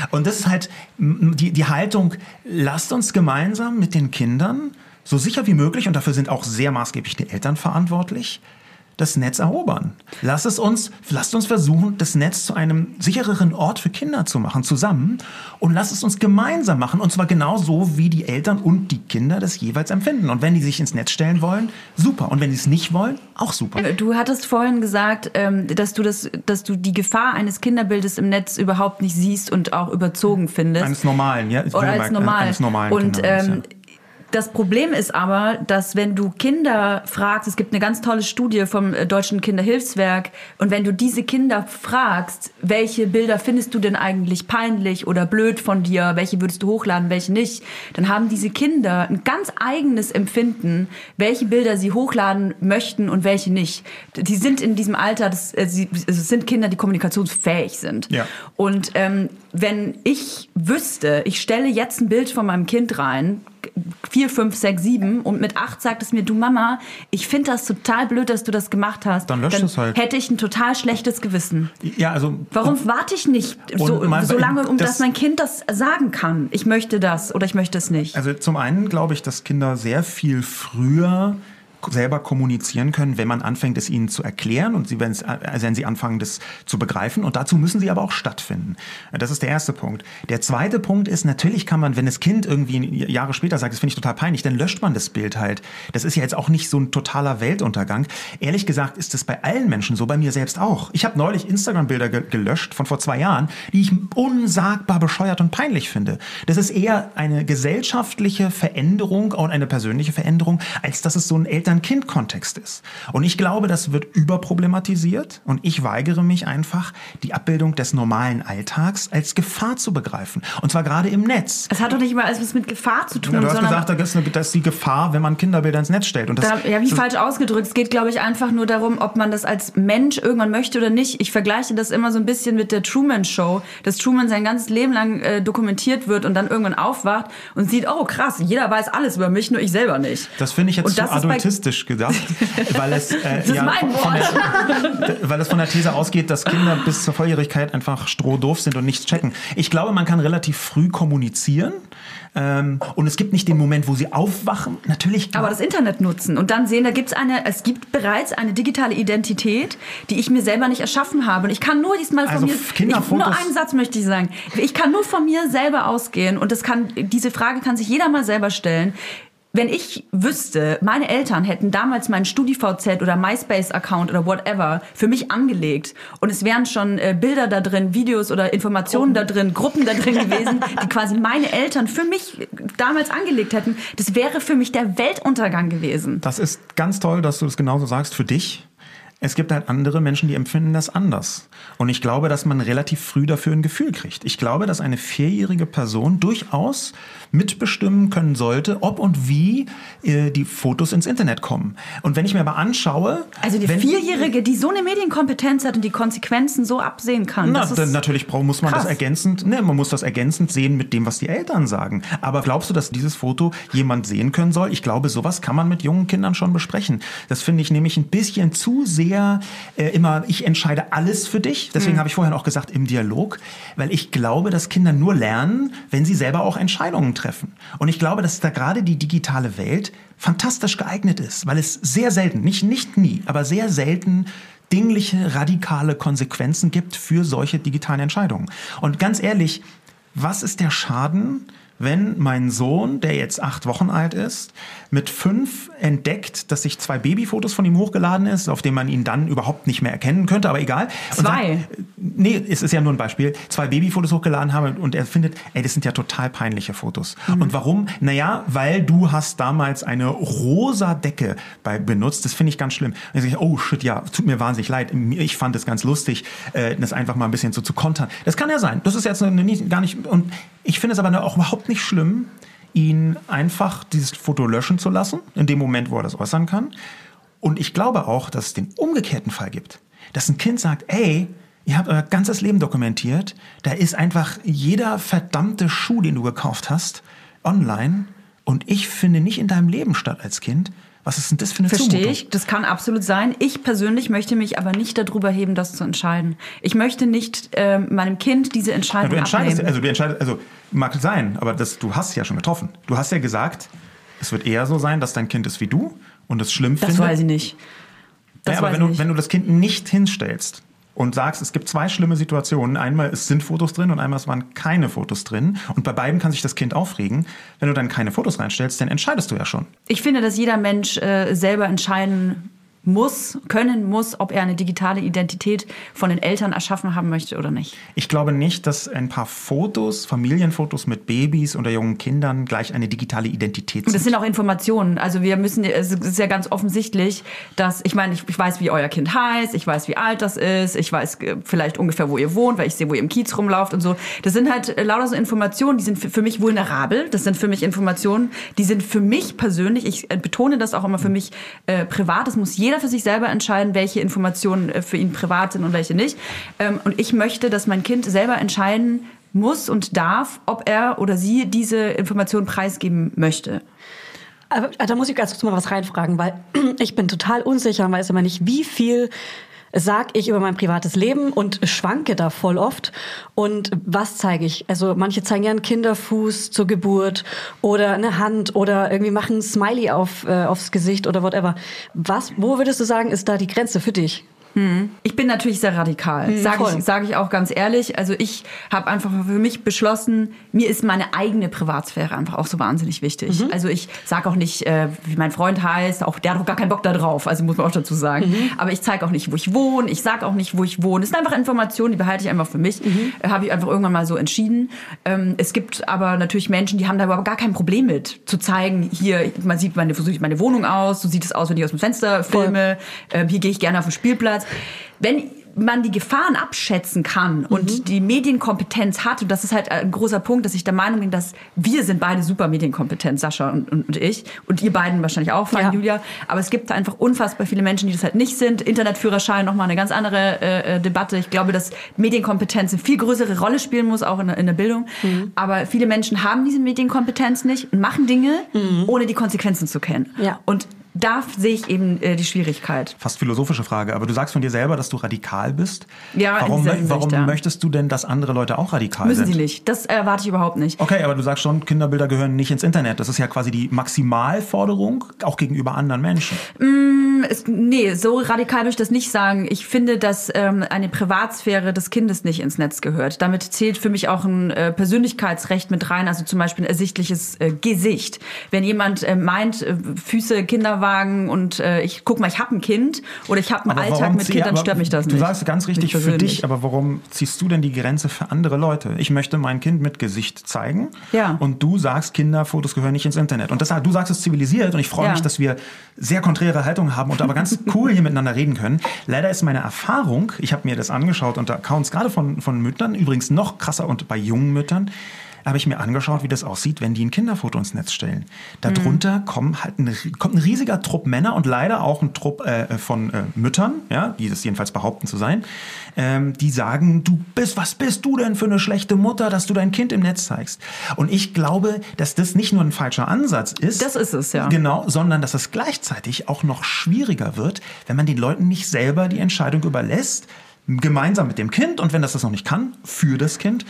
Und das ist halt die, die Haltung, lasst uns gemeinsam mit den Kindern so sicher wie möglich, und dafür sind auch sehr maßgeblich die Eltern verantwortlich, das Netz erobern. Lass es uns, lasst uns versuchen, das Netz zu einem sichereren Ort für Kinder zu machen, zusammen. Und lasst es uns gemeinsam machen. Und zwar genau so, wie die Eltern und die Kinder das jeweils empfinden. Und wenn die sich ins Netz stellen wollen, super. Und wenn sie es nicht wollen, auch super. Du hattest vorhin gesagt, ähm, dass du das, dass du die Gefahr eines Kinderbildes im Netz überhaupt nicht siehst und auch überzogen findest. Eines normalen, ja. Oder als normal. Eines normalen und Das Problem ist aber, dass wenn du Kinder fragst, es gibt eine ganz tolle Studie vom äh, Deutschen Kinderhilfswerk, und wenn du diese Kinder fragst, welche Bilder findest du denn eigentlich peinlich oder blöd von dir, welche würdest du hochladen, welche nicht, dann haben diese Kinder ein ganz eigenes Empfinden, welche Bilder sie hochladen möchten und welche nicht. Die sind in diesem Alter, das, äh, sie, also es sind Kinder, die kommunikationsfähig sind. Ja. Und ähm, wenn ich wüsste, ich stelle jetzt ein Bild von meinem Kind rein, vier, fünf, sechs, sieben, und mit acht sagt es mir, du Mama, ich finde das total blöd, dass du das gemacht hast. Dann löscht es halt. Hätte ich ein total schlechtes Gewissen. Ja, also Warum warte ich nicht so, mal- so lange, um das- dass mein Kind das sagen kann? Ich möchte das oder ich möchte es nicht. Also zum einen glaube ich, dass Kinder sehr viel früher selber kommunizieren können, wenn man anfängt, es ihnen zu erklären und sie, wenn, es, also wenn sie anfangen, das zu begreifen. Und dazu müssen sie aber auch stattfinden. Das ist der erste Punkt. Der zweite Punkt ist, natürlich kann man, wenn das Kind irgendwie Jahre später sagt, das finde ich total peinlich, dann löscht man das Bild halt. Das ist ja jetzt auch nicht so ein totaler Weltuntergang. Ehrlich gesagt ist es bei allen Menschen so, bei mir selbst auch. Ich habe neulich Instagram-Bilder ge gelöscht von vor zwei Jahren, die ich unsagbar bescheuert und peinlich finde. Das ist eher eine gesellschaftliche Veränderung und eine persönliche Veränderung, als dass es so ein Eltern-Kind-Kontext ist. Und ich glaube, das wird überproblematisiert und ich weigere mich einfach, die Abbildung des normalen Alltags als Gefahr zu begreifen. Und zwar gerade im Netz. Es hat doch nicht immer alles mit Gefahr zu tun, Ja, du hast gesagt, da ist eine- da ist die Gefahr, wenn man Kinderbilder ins Netz stellt. Und das, Da, ja, wie das- falsch ausgedrückt. Es geht, glaube ich, einfach nur darum, ob man das als Mensch irgendwann möchte oder nicht. Ich vergleiche das immer so ein bisschen mit der Truman Show, dass Truman sein ganzes Leben lang äh, dokumentiert wird und dann irgendwann aufwacht und sieht, oh krass, jeder weiß alles über mich, nur ich selber nicht. Das finde ich jetzt Und zu das adultistisch gedacht, weil es, äh, mein von, der, weil es von der These ausgeht, dass Kinder bis zur Volljährigkeit einfach strohdoof sind und nichts checken. Ich glaube, man kann relativ früh kommunizieren ähm, und es gibt nicht den Moment, wo sie aufwachen. Natürlich. Aber das Internet nutzen und dann sehen, da gibt's eine, es gibt bereits eine digitale Identität, die ich mir selber nicht erschaffen habe. Und ich kann nur diesmal von Also mir, ich, nur einen Satz möchte ich sagen. Ich kann nur von mir selber ausgehen und das kann, diese Frage kann sich jeder mal selber stellen. Wenn ich wüsste, meine Eltern hätten damals meinen StudiVZ oder MySpace-Account oder whatever für mich angelegt und es wären schon äh, Bilder da drin, Videos oder Informationen da drin, Gruppen da drin gewesen, die quasi meine Eltern für mich damals angelegt hätten, das wäre für mich der Weltuntergang gewesen. Das ist ganz toll, dass du das genauso sagst für dich. Es gibt halt andere Menschen, die empfinden das anders. Und ich glaube, dass man relativ früh dafür ein Gefühl kriegt. Ich glaube, dass eine vierjährige Person durchaus mitbestimmen können sollte, ob und wie äh, die Fotos ins Internet kommen. Und wenn ich mir aber anschaue, Also die Vierjährige, die so eine Medienkompetenz hat und die Konsequenzen so absehen kann. Na, natürlich braucht, muss man krass. das ergänzend, ne, man muss das ergänzend sehen mit dem, was die Eltern sagen. Aber glaubst du, dass dieses Foto jemand sehen können soll? Ich glaube, sowas kann man mit jungen Kindern schon besprechen. Das finde ich nämlich ein bisschen zu sehr äh, immer, ich entscheide alles für dich. Deswegen habe ich vorhin auch gesagt, im Dialog, weil ich glaube, dass Kinder nur lernen, wenn sie selber auch Entscheidungen treffen. Und ich glaube, dass da gerade die digitale Welt fantastisch geeignet ist, weil es sehr selten, nicht, nicht nie, aber sehr selten dingliche, radikale Konsequenzen gibt für solche digitalen Entscheidungen. Und ganz ehrlich, was ist der Schaden, wenn mein Sohn, der jetzt acht Wochen alt ist, mit fünf entdeckt, dass sich zwei Babyfotos von ihm hochgeladen ist, auf denen man ihn dann überhaupt nicht mehr erkennen könnte, aber egal. Zwei? Sagt, nee, es ist ja nur ein Beispiel. Zwei Babyfotos hochgeladen haben und er findet, ey, das sind ja total peinliche Fotos. Mhm. Und warum? Naja, weil du hast damals eine rosa Decke bei benutzt. Das finde ich ganz schlimm. Und ich, oh shit, ja, tut mir wahnsinnig leid. Ich fand es ganz lustig, äh, das einfach mal ein bisschen so zu kontern. Das kann ja sein. Das ist jetzt eine, gar nicht, und ich finde es aber auch überhaupt nicht schlimm, ihn einfach dieses Foto löschen zu lassen, in dem Moment, wo er das äußern kann. Und ich glaube auch, dass es den umgekehrten Fall gibt. Dass ein Kind sagt, ey, ihr habt euer ganzes Leben dokumentiert, da ist einfach jeder verdammte Schuh, den du gekauft hast, online und ich finde nicht in deinem Leben statt als Kind. Was ist denn das für eine Verstehe Zumutung? ich, das kann absolut sein. Ich persönlich möchte mich aber nicht darüber heben, das zu entscheiden. Ich möchte nicht ähm, meinem Kind diese Ja, Entscheidung du entscheidest, abnehmen. also du entscheidest, also mag sein, aber das, du hast ja schon getroffen. Du hast ja gesagt, es wird eher so sein, dass dein Kind ist wie du und es schlimm das findet. weiß ich nicht. Das ja, aber weiß wenn du, nicht. wenn du das Kind nicht hinstellst und sagst, es gibt zwei schlimme Situationen, einmal es sind Fotos drin und einmal es waren keine Fotos drin. Und bei beiden kann sich das Kind aufregen, wenn du dann keine Fotos reinstellst, dann entscheidest du ja schon. Ich finde, dass jeder Mensch äh, selber entscheiden muss, können muss, ob er eine digitale Identität von den Eltern erschaffen haben möchte oder nicht. Ich glaube nicht, dass ein paar Fotos, Familienfotos mit Babys oder jungen Kindern gleich eine digitale Identität sind. das sind auch Informationen. Also wir müssen, es ist ja ganz offensichtlich, dass, ich meine, ich, ich weiß, wie euer Kind heißt, ich weiß, wie alt das ist, ich weiß äh, vielleicht ungefähr, wo ihr wohnt, weil ich sehe, wo ihr im Kiez rumlauft und so. Das sind halt äh, lauter so Informationen, die sind für, mich vulnerabel. Das sind für mich Informationen, die sind für mich persönlich, ich äh, betone das auch immer für mich äh, privat, das muss jeder für sich selber entscheiden, welche Informationen äh, für ihn privat sind und welche nicht. Ähm, und ich möchte, dass mein Kind selber entscheiden muss und darf, ob er oder sie diese Informationen preisgeben möchte. Aber da muss ich ganz kurz mal was reinfragen, weil ich bin total unsicher und weiß immer nicht, wie viel sag ich über mein privates Leben und schwanke da voll oft. Und was zeige ich? Also manche zeigen ja einen Kinderfuß zur Geburt oder eine Hand oder irgendwie machen ein Smiley auf, äh, aufs Gesicht oder whatever. Was, wo würdest du sagen, ist da die Grenze für dich? Ich bin natürlich sehr radikal, Mhm, sage ich, sag ich auch ganz ehrlich. Also ich habe einfach für mich beschlossen, mir ist meine eigene Privatsphäre einfach auch so wahnsinnig wichtig. Mhm. Also ich sage auch nicht, äh, wie mein Freund heißt, auch der hat auch gar keinen Bock da drauf, also muss man auch dazu sagen. Mhm. Aber ich zeige auch nicht, wo ich wohne, ich sage auch nicht, wo ich wohne. Es sind einfach Informationen, die behalte ich einfach für mich. Mhm. Äh, habe ich einfach irgendwann mal so entschieden. Ähm, es gibt aber natürlich Menschen, die haben da überhaupt gar kein Problem mit, zu zeigen, hier, man sieht meine, so sieht meine Wohnung aus, so sieht es aus, wenn ich aus dem Fenster filme, ähm, hier gehe ich gerne auf den Spielplatz. Wenn man die Gefahren abschätzen kann und die Medienkompetenz hat, und das ist halt ein großer Punkt, dass ich der Meinung bin, dass wir sind beide super medienkompetent, Sascha und, und, und ich, und ihr beiden wahrscheinlich auch, Fanny, Ja. Julia, aber es gibt einfach unfassbar viele Menschen, die das halt nicht sind. Internetführerschein, nochmal eine ganz andere äh, äh, Debatte. Ich glaube, dass Medienkompetenz eine viel größere Rolle spielen muss, auch in der, in der Bildung. Aber viele Menschen haben diese Medienkompetenz nicht und machen Dinge, ohne die Konsequenzen zu kennen. Ja. Und da sehe ich eben äh, die Schwierigkeit. Fast philosophische Frage, aber du sagst von dir selber, dass du radikal bist. Ja, warum, Hinsicht, warum ja. möchtest du denn, dass andere Leute auch radikal Müssen sind? sie nicht. Das erwarte ich überhaupt nicht. Okay, aber du sagst schon, Kinderbilder gehören nicht ins Internet. Das ist ja quasi die Maximalforderung, auch gegenüber anderen Menschen. Es, nee, so radikal würde ich das nicht sagen. Ich finde, dass ähm, eine Privatsphäre des Kindes nicht ins Netz gehört. Damit zählt für mich auch ein äh, Persönlichkeitsrecht mit rein, also zum Beispiel ein ersichtliches äh, Gesicht. Wenn jemand äh, meint, äh, Füße, Kinderwagen und äh, ich guck mal, ich habe ein Kind oder ich habe einen Aber Alltag mit zieh- Kind, dann aber stört mich das du nicht. Du sagst ganz richtig für dich, aber warum ziehst du denn die Grenze für andere Leute? Ich möchte mein Kind mit Gesicht zeigen Ja. und du sagst, Kinderfotos gehören nicht ins Internet. Und das, du sagst es zivilisiert und ich freue Ja. mich, dass wir sehr konträre Haltungen haben und aber ganz cool hier miteinander reden können. Leider ist meine Erfahrung, ich habe mir das angeschaut unter Accounts gerade von, von Müttern, übrigens noch krasser und bei jungen Müttern, habe ich mir angeschaut, wie das aussieht, wenn die ein Kinderfoto ins Netz stellen. Darunter kommen halt ein, kommt ein riesiger Trupp Männer und leider auch ein Trupp äh, von äh, Müttern, ja, die das jedenfalls behaupten zu sein, ähm, die sagen, du bist, was bist du denn für eine schlechte Mutter, dass du dein Kind im Netz zeigst? Und ich glaube, dass das nicht nur ein falscher Ansatz ist. Das ist es, ja. Genau, sondern dass es gleichzeitig auch noch schwieriger wird, wenn man den Leuten nicht selber die Entscheidung überlässt, gemeinsam mit dem Kind und wenn das das noch nicht kann, für das Kind,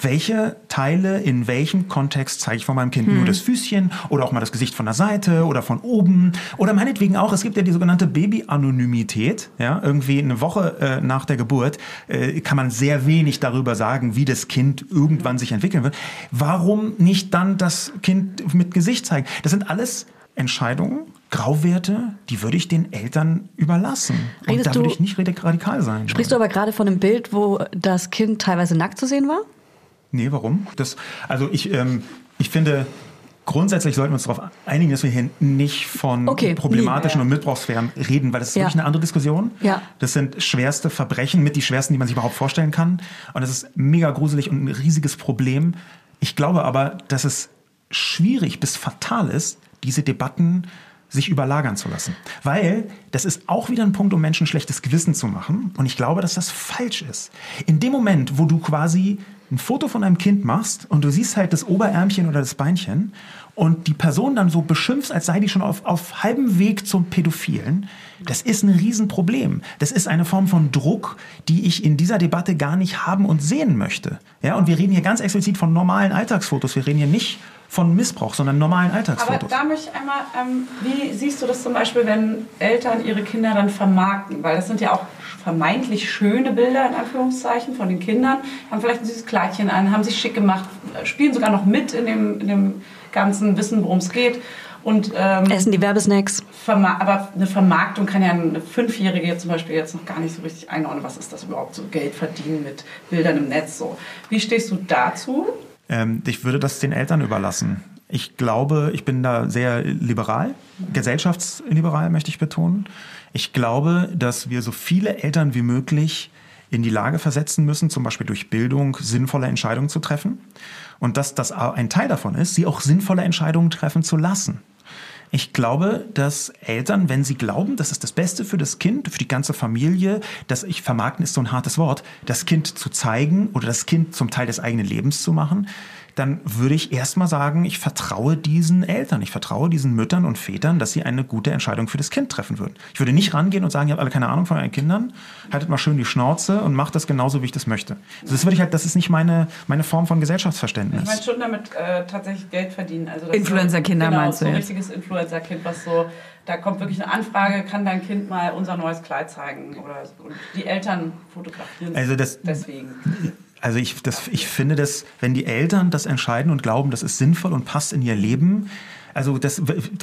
welche Teile in welchem Kontext zeige ich von meinem Kind? Nur das Füßchen oder auch mal das Gesicht von der Seite oder von oben oder meinetwegen auch, es gibt ja die sogenannte Baby-Anonymität. Ja, irgendwie eine Woche äh, nach der Geburt äh, kann man sehr wenig darüber sagen, wie das Kind irgendwann sich entwickeln wird. Warum nicht dann das Kind mit Gesicht zeigen? Das sind alles Entscheidungen, Grauwerte, die würde ich den Eltern überlassen. Und Redest da würde ich nicht radik- radikal sein. Sprichst du aber gerade von einem Bild, wo das Kind teilweise nackt zu sehen war? Nee, warum? Das, also ich, ähm, ich finde, grundsätzlich sollten wir uns darauf einigen, dass wir hier nicht von Okay, problematischen nee. und Missbrauchssphären reden, weil das ist Ja. wirklich eine andere Diskussion. Ja. Das sind schwerste Verbrechen, mit die schwersten, die man sich überhaupt vorstellen kann. Und das ist mega gruselig und ein riesiges Problem. Ich glaube aber, dass es schwierig bis fatal ist, diese Debatten sich überlagern zu lassen. Weil das ist auch wieder ein Punkt, um Menschen schlechtes Gewissen zu machen. Und ich glaube, dass das falsch ist. In dem Moment, wo du quasi ein Foto von einem Kind machst und du siehst halt das Oberärmchen oder das Beinchen und die Person dann so beschimpfst, als sei die schon auf, auf halbem Weg zum Pädophilen, das ist ein Riesenproblem. Das ist eine Form von Druck, die ich in dieser Debatte gar nicht haben und sehen möchte. Ja, und wir reden hier ganz explizit von normalen Alltagsfotos. Wir reden hier nicht von Missbrauch, sondern normalen Aber Alltagsfotos. da möchte ich einmal, ähm, wie siehst du das zum Beispiel, wenn Eltern ihre Kinder dann vermarkten? Weil das sind ja auch vermeintlich schöne Bilder, in Anführungszeichen, von den Kindern. Haben vielleicht ein süßes Kleidchen an, haben sich schick gemacht, spielen sogar noch mit in dem, in dem ganzen Wissen, worum es geht. Und ähm, Essen die Werbesnacks. Aber eine Vermarktung kann ja eine Fünfjährige zum Beispiel jetzt noch gar nicht so richtig einordnen. Was ist das überhaupt so Geld verdienen mit Bildern im Netz? So, wie stehst du dazu? Ähm, ich würde das den Eltern überlassen. Ich glaube, ich bin da sehr liberal, gesellschaftsliberal möchte ich betonen. Ich glaube, dass wir so viele Eltern wie möglich in die Lage versetzen müssen, zum Beispiel durch Bildung sinnvolle Entscheidungen zu treffen. Und dass das ein Teil davon ist, sie auch sinnvolle Entscheidungen treffen zu lassen. Ich glaube, dass Eltern, wenn sie glauben, das ist das Beste für das Kind, für die ganze Familie, dass ich vermarkten ist so ein hartes Wort, das Kind zu zeigen oder das Kind zum Teil des eigenen Lebens zu machen, dann würde ich erstmal sagen, ich vertraue diesen Eltern, ich vertraue diesen Müttern und Vätern, dass sie eine gute Entscheidung für das Kind treffen würden. Ich würde nicht rangehen und sagen, ihr habt alle keine Ahnung von euren Kindern, haltet mal schön die Schnauze und macht das genauso, wie ich das möchte. Also das würde ich halt, das ist nicht meine, meine Form von Gesellschaftsverständnis. Ich meine schon damit äh, tatsächlich Geld verdienen. Also das Influencer-Kinder genau, meinst du so ein jetzt? richtiges Influencer-Kind, was so, da kommt wirklich eine Anfrage, kann dein Kind mal unser neues Kleid zeigen oder so. Und die Eltern fotografieren Also das- deswegen. Also ich, das, ich finde, dass wenn die Eltern das entscheiden und glauben, das ist sinnvoll und passt in ihr Leben, also das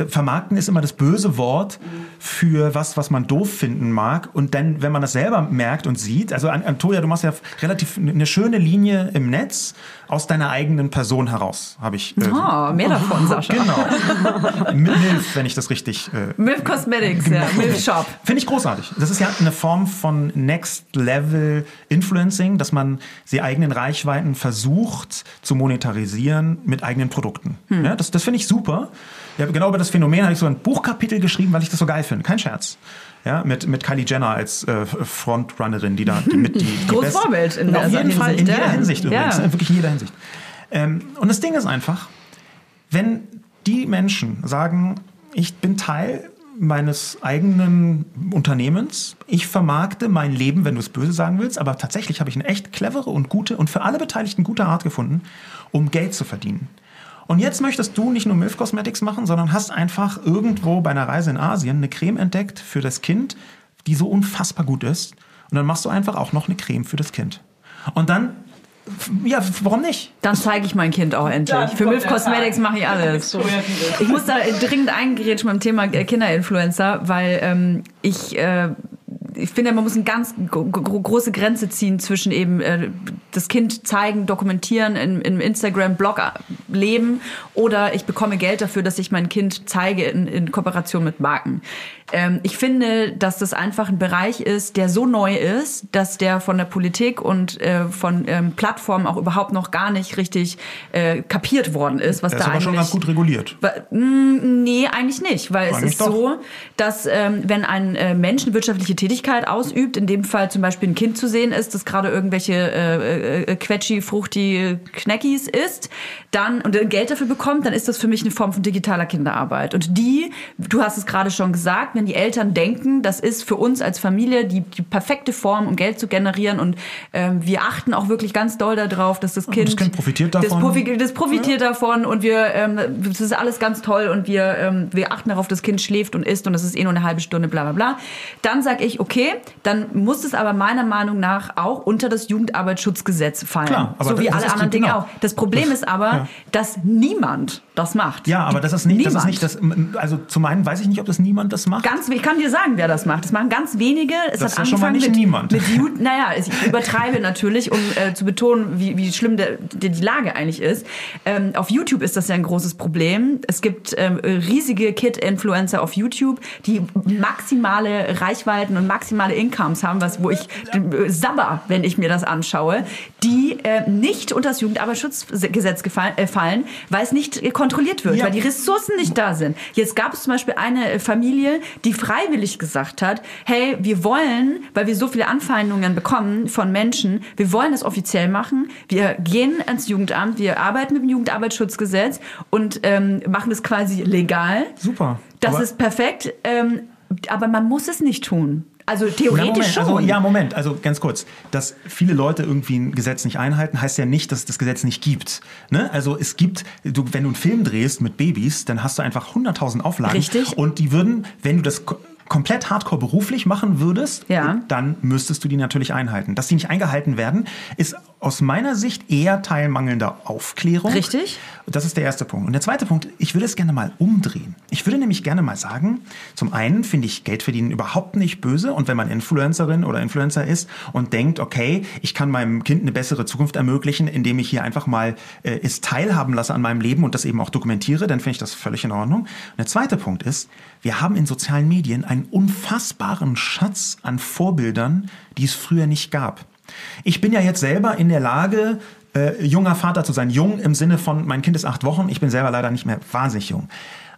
Vermarkten ist immer das böse Wort für was, was man doof finden mag. Und dann, wenn man das selber merkt und sieht, also An- Antonia, du machst ja relativ eine schöne Linie im Netz aus deiner eigenen Person heraus, habe ich. äh, Oh, mehr davon, Sascha. Genau. Mit Milf, wenn ich das richtig äh, Milf Cosmetics, ja. Milf Shop. Finde ich großartig. Das ist ja eine Form von Next Level Influencing, dass man die eigenen Reichweiten versucht zu monetarisieren mit eigenen Produkten. Ja, das das finde ich super. Ja, genau über das Phänomen habe ich so ein Buchkapitel geschrieben, weil ich das so geil finde. Kein Scherz. Ja, mit, mit Kylie Jenner als äh, Frontrunnerin, die da die mit die, die Großes beste- Vorbild in Auf der jeden Fall, in jeder ja. Hinsicht übrigens. Ja. Wirklich in jeder Hinsicht. Ähm, und das Ding ist einfach, wenn die Menschen sagen, ich bin Teil meines eigenen Unternehmens, ich vermarkte mein Leben, wenn du es böse sagen willst, aber tatsächlich habe ich eine echt clevere und gute und für alle Beteiligten gute Art gefunden, um Geld zu verdienen. Und jetzt möchtest du nicht nur Milf Cosmetics machen, sondern hast einfach irgendwo bei einer Reise in Asien eine Creme entdeckt für das Kind, die so unfassbar gut ist. Und dann machst du einfach auch noch eine Creme für das Kind. Und dann, ja, warum nicht? Dann zeige ich mein Kind auch endlich. Dann Für Milf Cosmetics mache ich alles. Ja, Ich muss da dringend eingerätschen beim Thema äh, Kinderinfluencer, weil ähm, ich, äh, ich finde, man muss eine ganz gro gro große Grenze ziehen zwischen eben äh, das Kind zeigen, dokumentieren, in, im Instagram-Blog leben oder ich bekomme Geld dafür, dass ich mein Kind zeige in, in Kooperation mit Marken. Ähm, ich finde, dass das einfach ein Bereich ist, der so neu ist, dass der von der Politik und äh, von ähm, Plattformen auch überhaupt noch gar nicht richtig äh, kapiert worden ist, was Das da ist aber schon ganz gut reguliert. Mm, Nee, eigentlich nicht, weil es Eigentlich ist doch. so, dass ähm, wenn ein äh, Mensch eine wirtschaftliche Tätigkeit ausübt, in dem Fall zum Beispiel ein Kind zu sehen ist, das gerade irgendwelche äh, äh, Quetschi, Fruchti, Kneckis isst, dann und Geld dafür bekommt, dann ist das für mich eine Form von digitaler Kinderarbeit. Und die, du hast es gerade schon gesagt, wenn die Eltern denken, das ist für uns als Familie die, die perfekte Form, um Geld zu generieren und ähm, wir achten auch wirklich ganz doll darauf, dass das Kind, Kind profitiert Das, davon. profi das profitiert davon und wir, ähm, das ist alles ganz toll und wir, ähm, wir achten darauf, das Kind schläft und isst und das ist eh nur eine halbe Stunde, bla bla bla. Dann sage ich, okay, dann muss es aber meiner Meinung nach auch unter das Jugendarbeitsschutzgesetz fallen. Klar, aber so wie das alle anderen Dinge genau. auch. Das Problem Das- ist aber, ja. dass niemand das macht. Ja, aber das ist nicht, das ist Niemand. nicht das, also zum einen weiß ich nicht, ob das niemand das macht. Ganz, ich kann dir sagen, wer das macht. Das machen ganz wenige. Es Das hat ist schon mal nicht mit, niemand. mit Ju- naja, ich übertreibe natürlich, um äh, zu betonen, wie, wie schlimm der, die, die Lage eigentlich ist. Ähm, auf YouTube ist das ja ein großes Problem. Es gibt ähm, riesige Kid-Influencer auf YouTube, die maximale Reichweiten und maximale Incomes haben, was wo ich äh, sabber, wenn ich mir das anschaue, die äh, nicht unter das Jugendarbeitsschutzgesetz gefallen, äh, fallen, weil es nicht äh, kontrolliert wird, Ja. weil die Ressourcen nicht da sind. Jetzt gab es zum Beispiel eine äh, Familie, die freiwillig gesagt hat, hey, wir wollen, weil wir so viele Anfeindungen bekommen von Menschen, wir wollen das offiziell machen, wir gehen ans Jugendamt, wir arbeiten mit dem Jugendarbeitsschutzgesetz und ähm, machen das quasi legal. Super. Das Aber- ist perfekt, ähm, aber man muss es nicht tun. Also Na, theoretisch Moment, schon. Also, ja, Moment, also ganz kurz. Dass viele Leute irgendwie ein Gesetz nicht einhalten, heißt ja nicht, dass es das Gesetz nicht gibt. Ne? Also es gibt, du, wenn du einen Film drehst mit Babys, dann hast du einfach 100.000 Auflagen. Richtig. Und die würden, wenn du das komplett hardcore beruflich machen würdest, Ja. dann müsstest du die natürlich einhalten. Dass die nicht eingehalten werden, ist aus meiner Sicht eher Teil mangelnder Aufklärung. Richtig. Das ist der erste Punkt. Und der zweite Punkt, ich würde es gerne mal umdrehen. Ich würde nämlich gerne mal sagen, zum einen finde ich Geld verdienen überhaupt nicht böse. Und wenn man Influencerin oder Influencer ist und denkt, okay, ich kann meinem Kind eine bessere Zukunft ermöglichen, indem ich hier einfach mal äh, es teilhaben lasse an meinem Leben und das eben auch dokumentiere, dann finde ich das völlig in Ordnung. Und der zweite Punkt ist, wir haben in sozialen Medien einen unfassbaren Schatz an Vorbildern, die es früher nicht gab. Ich bin ja jetzt selber in der Lage, äh, junger Vater zu sein. Jung im Sinne von, mein Kind ist acht Wochen, ich bin selber leider nicht mehr wahnsinnig jung.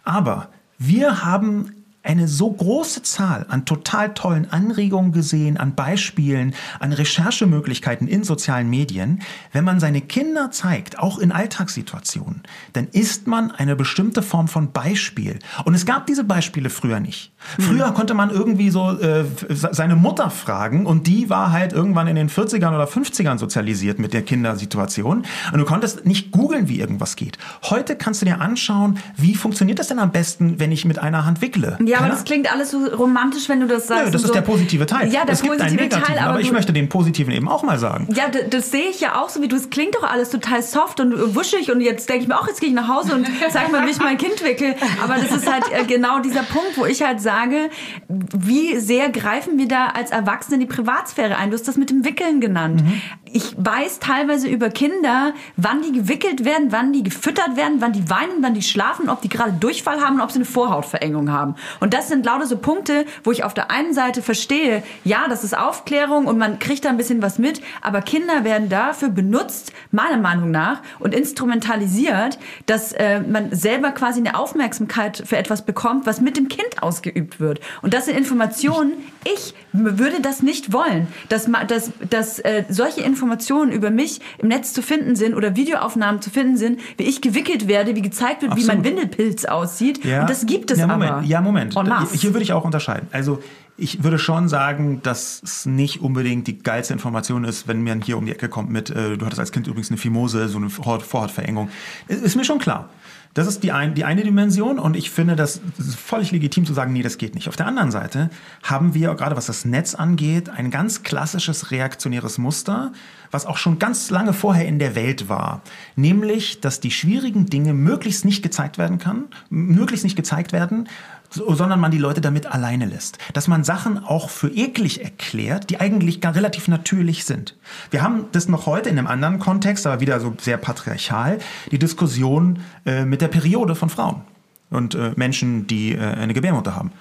Aber wir haben eine so große Zahl an total tollen Anregungen gesehen, an Beispielen, an Recherchemöglichkeiten in sozialen Medien. Wenn man seine Kinder zeigt, auch in Alltagssituationen, dann ist man eine bestimmte Form von Beispiel. Und es gab diese Beispiele früher nicht. Früher konnte man irgendwie so äh, seine Mutter fragen und die war halt irgendwann in den 40ern oder 50ern sozialisiert mit der Kindersituation. Und du konntest nicht googeln, wie irgendwas geht. Heute kannst du dir anschauen, wie funktioniert das denn am besten, wenn ich mit einer Hand wickle. Ja, aber Keine das klingt alles so romantisch, wenn du das sagst. Nö, das ist so. der positive Teil. Ja, der es gibt einen positive negativen, Teil, aber, aber ich möchte den positiven eben auch mal sagen. Ja, d- das sehe ich ja auch so wie du. Es klingt doch alles total soft und wuschig und jetzt denke ich mir auch, jetzt gehe ich nach Hause und zeig mal, wie ich mein Kind wickel. Aber das ist halt äh, genau dieser Punkt, wo ich halt sage, wie sehr greifen wir da als Erwachsene in die Privatsphäre ein? Du hast das mit dem Wickeln genannt. Ich weiß teilweise über Kinder, wann die gewickelt werden, wann die gefüttert werden, wann die weinen, wann die schlafen, ob die gerade Durchfall haben und ob sie eine Vorhautverengung haben. Und das sind lauter so Punkte, wo ich auf der einen Seite verstehe, ja, das ist Aufklärung und man kriegt da ein bisschen was mit, aber Kinder werden dafür benutzt, meiner Meinung nach, und instrumentalisiert, dass äh, man selber quasi eine Aufmerksamkeit für etwas bekommt, was mit dem Kind ausgeübt wird. Und das sind Informationen, ich würde das nicht wollen, dass, dass, dass äh, solche Informationen über mich im Netz zu finden sind oder Videoaufnahmen zu finden sind, wie ich gewickelt werde, wie gezeigt wird, wie mein Absolut. Windelpilz aussieht. Und das gibt es ja, Moment. aber. Ja, Moment. Hier würde ich auch unterscheiden. Also ich würde schon sagen, dass es nicht unbedingt die geilste Information ist, wenn man hier um die Ecke kommt mit, äh, du hattest als Kind übrigens eine Phimose, so eine Vorhaut- Vorhautverengung. Ist mir schon klar. Das ist die, ein, die eine Dimension und ich finde das völlig legitim zu sagen, nee, das geht nicht. Auf der anderen Seite haben wir, gerade was das Netz angeht, ein ganz klassisches reaktionäres Muster, was auch schon ganz lange vorher in der Welt war. Nämlich, dass die schwierigen Dinge möglichst nicht gezeigt werden kann, möglichst nicht gezeigt werden, so- sondern man die Leute damit alleine lässt. Dass man Sachen auch für eklig erklärt, die eigentlich gar relativ natürlich sind. Wir haben das noch heute in einem anderen Kontext, aber wieder so sehr patriarchal, die Diskussion äh, mit der Periode von Frauen und äh, Menschen, die äh, eine Gebärmutter haben.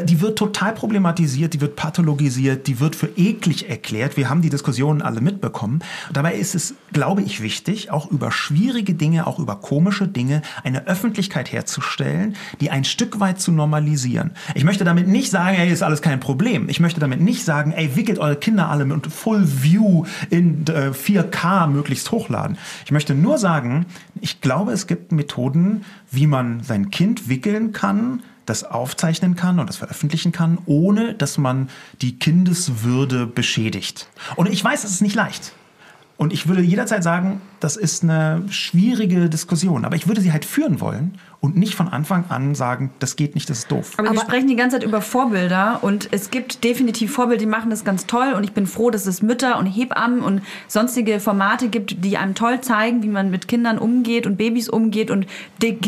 Die wird total problematisiert, die wird pathologisiert, die wird für eklig erklärt. Wir haben die Diskussionen alle mitbekommen. Dabei ist es, glaube ich, wichtig, auch über schwierige Dinge, auch über komische Dinge, eine Öffentlichkeit herzustellen, die ein Stück weit zu normalisieren. Ich möchte damit nicht sagen, ey, ist alles kein Problem. Ich möchte damit nicht sagen, ey, wickelt eure Kinder alle mit Full View in äh, 4K möglichst hochladen. Ich möchte nur sagen, ich glaube, es gibt Methoden, wie man sein Kind wickeln kann, das aufzeichnen kann und das veröffentlichen kann, ohne dass man die Kindeswürde beschädigt. Und ich weiß, es ist nicht leicht. Und ich würde jederzeit sagen, das ist eine schwierige Diskussion. Aber ich würde sie halt führen wollen und nicht von Anfang an sagen, das geht nicht, das ist doof. Aber, wir sprechen die ganze Zeit über Vorbilder und es gibt definitiv Vorbilder, die machen das ganz toll und ich bin froh, dass es Mütter und Hebammen und sonstige Formate gibt, die einem toll zeigen, wie man mit Kindern umgeht und Babys umgeht und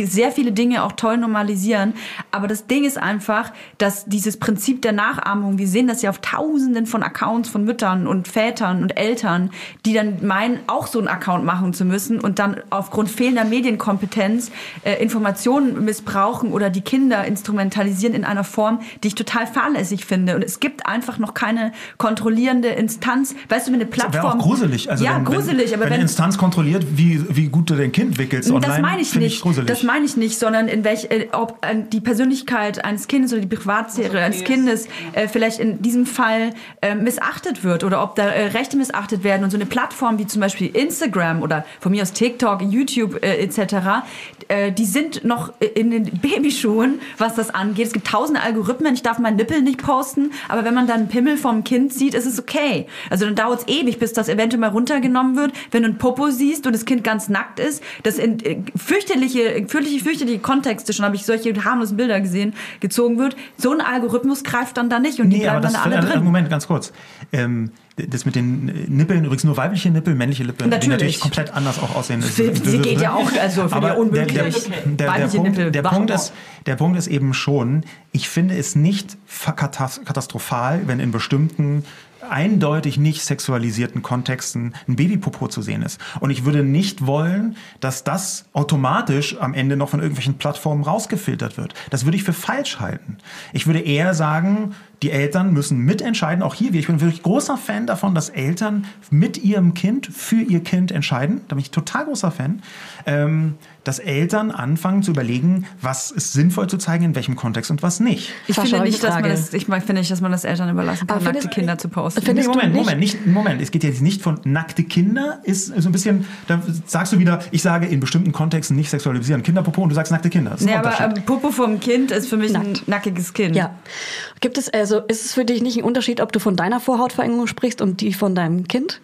sehr viele Dinge auch toll normalisieren. Aber das Ding ist einfach, dass dieses Prinzip der Nachahmung, wir sehen das ja auf tausenden von Accounts von Müttern und Vätern und Eltern, die dann meinen, auch so einen Account machen zu müssen und dann aufgrund fehlender Medienkompetenz äh, Informationen missbrauchen oder die Kinder instrumentalisieren in einer Form, die ich total fahrlässig finde. Und es gibt einfach noch keine kontrollierende Instanz. Weißt du, wenn eine Wäre Plattform... auch gruselig. Also ja, wenn, gruselig, wenn, aber wenn wenn... eine Instanz kontrolliert, wie, wie gut du dein Kind wickelst online, Das meine ich nicht. gruselig. das meine ich nicht, sondern in welch, äh, ob äh, die Persönlichkeit eines Kindes oder die Privatsphäre eines Kindes äh, vielleicht in diesem Fall äh, missachtet wird oder ob da äh, Rechte missachtet werden und so eine Plattform wie zum Beispiel Instagram oder von mir aus TikTok, YouTube äh, etc., äh, die sind noch in den Babyschuhen, was das angeht. Es gibt tausende Algorithmen, ich darf meinen Nippel nicht posten, aber wenn man dann einen Pimmel vom Kind sieht, ist es okay. Also dann dauert es ewig, bis das eventuell mal runtergenommen wird. Wenn du ein Popo siehst und das Kind ganz nackt ist, das in äh, fürchterliche, fürchterliche, fürchterliche Kontexte, schon habe ich solche harmlosen Bilder gesehen, gezogen wird, so ein Algorithmus greift dann da nicht und die Nee, aber bleiben dann alle äh, drin. Moment, ganz kurz. Ähm, das mit den Nippeln, übrigens nur weibliche Nippel, männliche Nippel, die Natürlich. natürlich komplett anders auch aussehen. Sie- sie geht ja auch, also ich Aber unmöglich. Der, der, der, der, Weibliche Punkt, der, Punkt ist, der Punkt ist eben schon, ich finde es nicht katastrophal, wenn in bestimmten eindeutig nicht sexualisierten Kontexten ein Babypopo zu sehen ist. Und ich würde nicht wollen, dass das automatisch am Ende noch von irgendwelchen Plattformen rausgefiltert wird. Das würde ich für falsch halten. Ich würde eher sagen, die Eltern müssen mitentscheiden, auch hier, ich bin wirklich großer Fan davon, dass Eltern mit ihrem Kind für ihr Kind entscheiden. Da bin ich total großer Fan. Ähm, dass Eltern anfangen zu überlegen, was ist sinnvoll zu zeigen, in welchem Kontext und was nicht. Ich Sascha, finde ich nicht, dass man das, ich finde nicht, dass man das Eltern überlassen kann, nackte Kinder zu posten. Nee, Moment, nicht? Moment, nicht, Moment. Es geht jetzt nicht von nackte Kinder, ist so ein bisschen, da sagst du wieder, ich sage in bestimmten Kontexten nicht sexualisieren. Kinderpopo und du sagst nackte Kinder. Ein Nee, aber ähm, Popo vom Kind ist für mich ein Nackt. nackiges Kind. Ja. Gibt es also, ist es für dich nicht ein Unterschied, ob du von deiner Vorhautverengung sprichst und die von deinem Kind?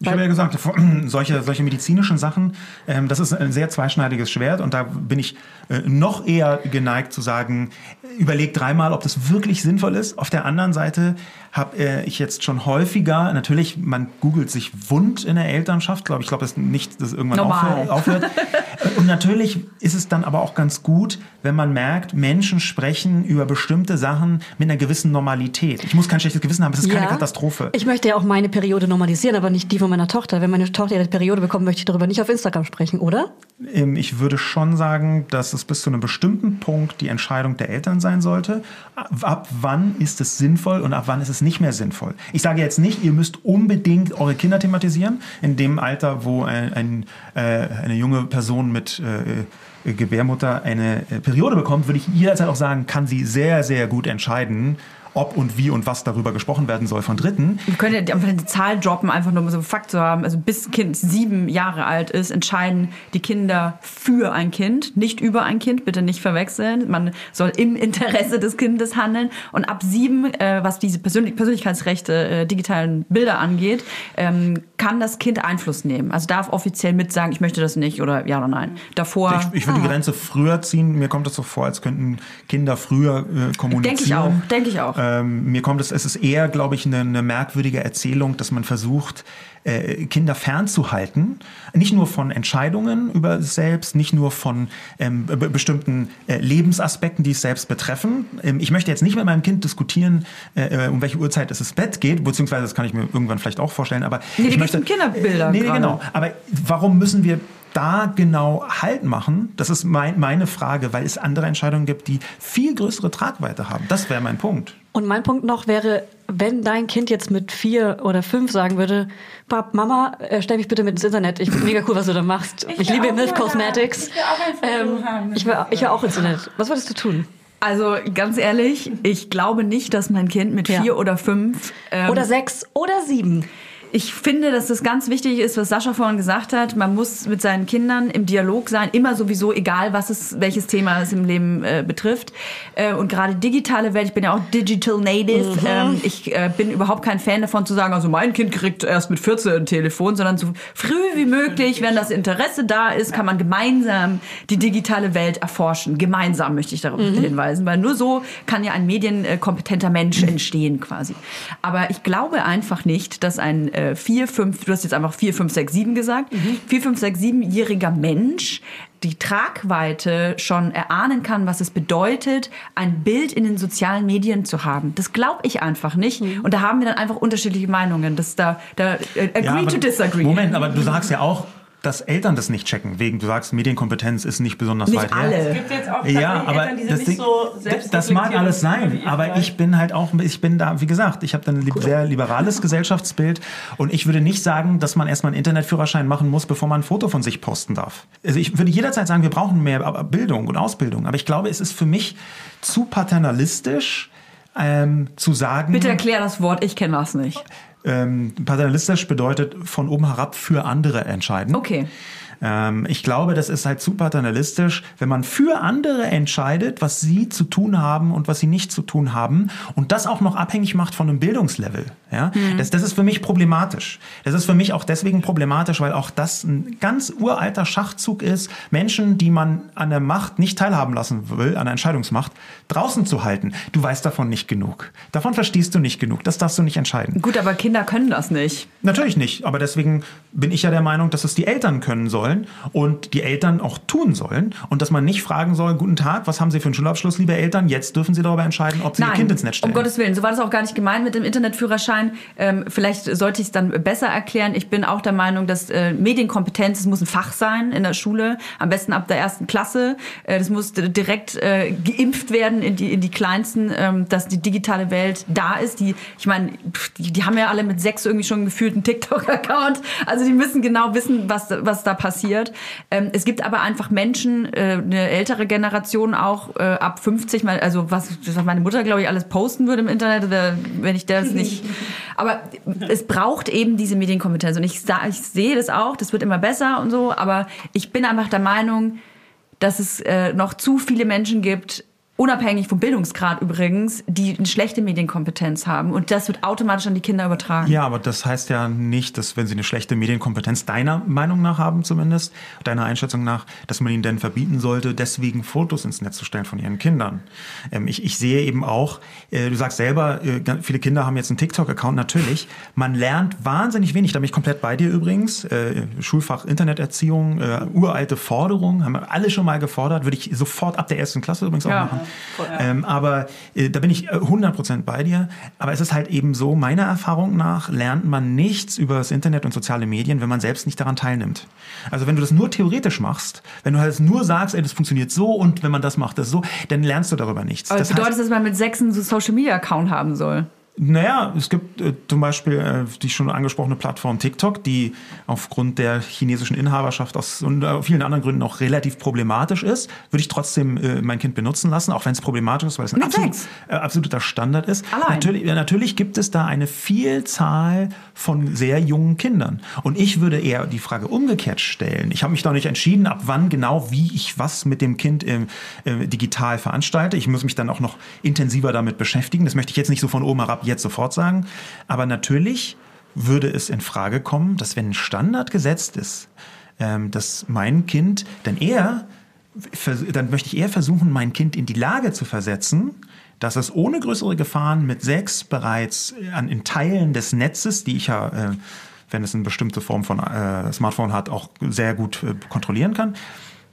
Ich habe ja gesagt, solche, solche medizinischen Sachen, ähm, das ist ein sehr zweischneidiges Schwert und da bin ich äh, noch eher geneigt zu sagen, überleg dreimal, ob das wirklich sinnvoll ist. Auf der anderen Seite habe äh, ich jetzt schon häufiger, natürlich, man googelt sich wund in der Elternschaft, glaube ich, glaube das nicht, dass irgendwann Normal. aufhört. Und natürlich ist es dann aber auch ganz gut, wenn man merkt, Menschen sprechen über bestimmte Sachen mit einer gewissen Normalität. Ich muss kein schlechtes Gewissen haben, es ist keine Katastrophe. Ich möchte ja auch meine Periode normalisieren, aber nicht die von meiner Tochter. Wenn meine Tochter ihre Periode bekommt, möchte ich darüber nicht auf Instagram sprechen, oder? Ähm, Ich würde schon sagen, dass es bis zu einem bestimmten Punkt die Entscheidung der Eltern sein sollte. Ab- Ab wann ist es sinnvoll und ab wann ist es nicht mehr sinnvoll? Ich sage jetzt nicht, ihr müsst unbedingt eure Kinder thematisieren. In dem Alter, wo ein, ein, äh, eine junge Person mit äh, Gebärmutter eine äh, Periode bekommt, würde ich jederzeit auch sagen, kann sie sehr, sehr gut entscheiden, ob und wie und was darüber gesprochen werden soll von Dritten. Wir können ja einfach eine Zahl droppen, einfach nur um so einen Fakt zu haben. Also bis Kind sieben Jahre alt ist, entscheiden die Kinder für ein Kind, nicht über ein Kind, bitte nicht verwechseln. Man soll im Interesse des Kindes handeln. Und ab sieben, äh, was diese Persönlich Persönlichkeitsrechte, äh, digitalen Bilder angeht, ähm, kann das Kind Einfluss nehmen. Also darf offiziell mitsagen, ich möchte das nicht oder ja oder nein. Davor. Ich, ich würde die Grenze früher ziehen. Mir kommt es so vor, als könnten Kinder früher äh, kommunizieren. Denke ich auch, denke ich auch. Ähm, mir kommt es, es ist eher, glaube ich, eine, eine merkwürdige Erzählung, dass man versucht, äh, Kinder fernzuhalten. Nicht nur von Entscheidungen über selbst, nicht nur von ähm, be bestimmten äh, Lebensaspekten, die es selbst betreffen. Ähm, ich möchte jetzt nicht mit meinem Kind diskutieren, äh, äh, um welche Uhrzeit es ins Bett geht, beziehungsweise das kann ich mir irgendwann vielleicht auch vorstellen, aber Nee, ich möchte Kinderbilder Nee, nee, genau. Aber warum müssen wir da genau Halt machen? Das ist mein, meine Frage, weil es andere Entscheidungen gibt, die viel größere Tragweite haben. Das wäre mein Punkt. Und mein Punkt noch wäre, wenn dein Kind jetzt mit vier oder fünf sagen würde, Pap, Mama, äh, stell mich bitte mit ins Internet. Ich finde mega cool, was du da machst. Ich, will liebe Milf Cosmetics. ich will Ähm, haben. ich will, ich will auch ins Internet. Was würdest du tun? Also ganz ehrlich, ich glaube nicht, dass mein Kind mit Ja. vier oder fünf ähm, Oder sechs oder sieben. Ich finde, dass das ganz wichtig ist, was Sascha vorhin gesagt hat. Man muss mit seinen Kindern im Dialog sein, immer sowieso, egal was es, welches Thema es im Leben äh, betrifft. Äh, und gerade digitale Welt, ich bin ja auch Digital Native. Ähm, ich äh, bin überhaupt kein Fan davon zu sagen, also mein Kind kriegt erst mit 14 ein Telefon, sondern so früh wie möglich, wenn das Interesse da ist, kann man gemeinsam die digitale Welt erforschen. Gemeinsam möchte ich darauf hinweisen, weil nur so kann ja ein medienkompetenter Mensch entstehen quasi. Aber ich glaube einfach nicht, dass ein äh, 4, 5, du hast jetzt einfach 4, 5, 6, 7 gesagt, 4, 5, 6, 7-jähriger Mensch die Tragweite schon erahnen kann, was es bedeutet, ein Bild in den sozialen Medien zu haben. Das glaube ich einfach nicht. Und da haben wir dann einfach unterschiedliche Meinungen. Das da, da äh, agree Ja, aber- to disagree. Moment, aber du sagst ja auch, dass Eltern das nicht checken. Wegen, du sagst, Medienkompetenz ist nicht besonders Nicht weit alle. her. Es gibt jetzt auch Ja, aber Eltern, die sind das, nicht so das, das mag alles sein, aber vielleicht. ich bin halt auch, ich bin da, wie gesagt, ich habe dann ein li- sehr liberales Gesellschaftsbild und ich würde nicht sagen, dass man erstmal einen Internetführerschein machen muss, bevor man ein Foto von sich posten darf. Also ich würde jederzeit sagen, wir brauchen mehr Bildung und Ausbildung, aber ich glaube, es ist für mich zu paternalistisch, ähm, zu sagen. Bitte erklär das Wort, ich kenne das nicht. Ähm, paternalistisch bedeutet von oben herab für andere entscheiden. Okay. Ähm, ich glaube, das ist halt zu paternalistisch, wenn man für andere entscheidet, was sie zu tun haben und was sie nicht zu tun haben und das auch noch abhängig macht von einem Bildungslevel. Ja? Das, das ist für mich problematisch. Das ist für mich auch deswegen problematisch, weil auch das ein ganz uralter Schachzug ist, Menschen, die man an der Macht nicht teilhaben lassen will, an der Entscheidungsmacht, draußen zu halten. Du weißt davon nicht genug. Davon verstehst du nicht genug. Das darfst du nicht entscheiden. Gut, aber Kinder können das nicht. Natürlich nicht, aber deswegen bin ich ja der Meinung, dass es die Eltern können sollen und die Eltern auch tun sollen und dass man nicht fragen soll, guten Tag, was haben Sie für einen Schulabschluss, liebe Eltern, jetzt dürfen Sie darüber entscheiden, ob Sie Ihr Kind ins Netz stellen. um Gottes Willen. So war das auch gar nicht gemeint mit dem Internetführerschein. Ähm, vielleicht sollte ich es dann besser erklären. Ich bin auch der Meinung, dass äh, Medienkompetenz, es muss ein Fach sein in der Schule, am besten ab der ersten Klasse. Äh, das muss direkt äh, geimpft werden in die, in die Kleinsten, ähm, dass die digitale Welt da ist. Die, ich meine, die, die haben ja alle mit sechs irgendwie schon gefühlt einen TikTok-Account. Also die müssen genau wissen, was, was da passiert. Ähm, es gibt aber einfach Menschen, äh, eine ältere Generation auch, äh, ab 50, mal, also was, meine Mutter, glaube ich, alles posten würde im Internet, wenn ich das nicht. Aber es braucht eben diese Medienkompetenz. Und ich, ich sehe das auch, das wird immer besser und so, aber ich bin einfach der Meinung, dass es äh, noch zu viele Menschen gibt, unabhängig vom Bildungsgrad übrigens, die eine schlechte Medienkompetenz haben. Und das wird automatisch an die Kinder übertragen. Ja, aber das heißt ja nicht, dass wenn sie eine schlechte Medienkompetenz deiner Meinung nach haben zumindest, deiner Einschätzung nach, dass man ihnen denn verbieten sollte, deswegen Fotos ins Netz zu stellen von ihren Kindern. Ähm, ich, ich sehe eben auch, äh, du sagst selber, äh, viele Kinder haben jetzt einen TikTok-Account, natürlich. Man lernt wahnsinnig wenig, da bin ich komplett bei dir übrigens. Äh, Schulfach Interneterziehung, äh, uralte Forderungen, haben wir alle schon mal gefordert, würde ich sofort ab der ersten Klasse übrigens auch Ja. machen. Ähm, aber äh, da bin ich äh, 100% bei dir. Aber es ist halt eben so, meiner Erfahrung nach lernt man nichts über das Internet und soziale Medien, wenn man selbst nicht daran teilnimmt. Also wenn du das nur theoretisch machst, wenn du halt nur sagst, ey, das funktioniert so und wenn man das macht, das so, dann lernst du darüber nichts. Aber das bedeutet heißt, das, dass man mit sechs einen so Social Media Account haben soll? Naja, es gibt äh, zum Beispiel äh, die schon angesprochene Plattform TikTok, die aufgrund der chinesischen Inhaberschaft aus und äh, vielen anderen Gründen auch relativ problematisch ist. Würde ich trotzdem äh, mein Kind benutzen lassen, auch wenn es problematisch ist, weil es ein absolut, äh, absoluter Standard ist. Allein? Natürlich, natürlich gibt es da eine Vielzahl von sehr jungen Kindern. Und ich würde eher die Frage umgekehrt stellen. Ich habe mich noch nicht entschieden, ab wann genau, wie ich was mit dem Kind ähm, äh, digital veranstalte. Ich muss mich dann auch noch intensiver damit beschäftigen. Das möchte ich jetzt nicht so von oben herab jetzt sofort sagen. Aber natürlich würde es in Frage kommen, dass wenn ein Standard gesetzt ist, ähm, dass mein Kind dann eher dann möchte ich eher versuchen, mein Kind in die Lage zu versetzen, dass es ohne größere Gefahren mit sechs bereits an, in Teilen des Netzes, die ich ja, äh, wenn es eine bestimmte Form von äh, Smartphone hat, auch sehr gut äh, kontrollieren kann,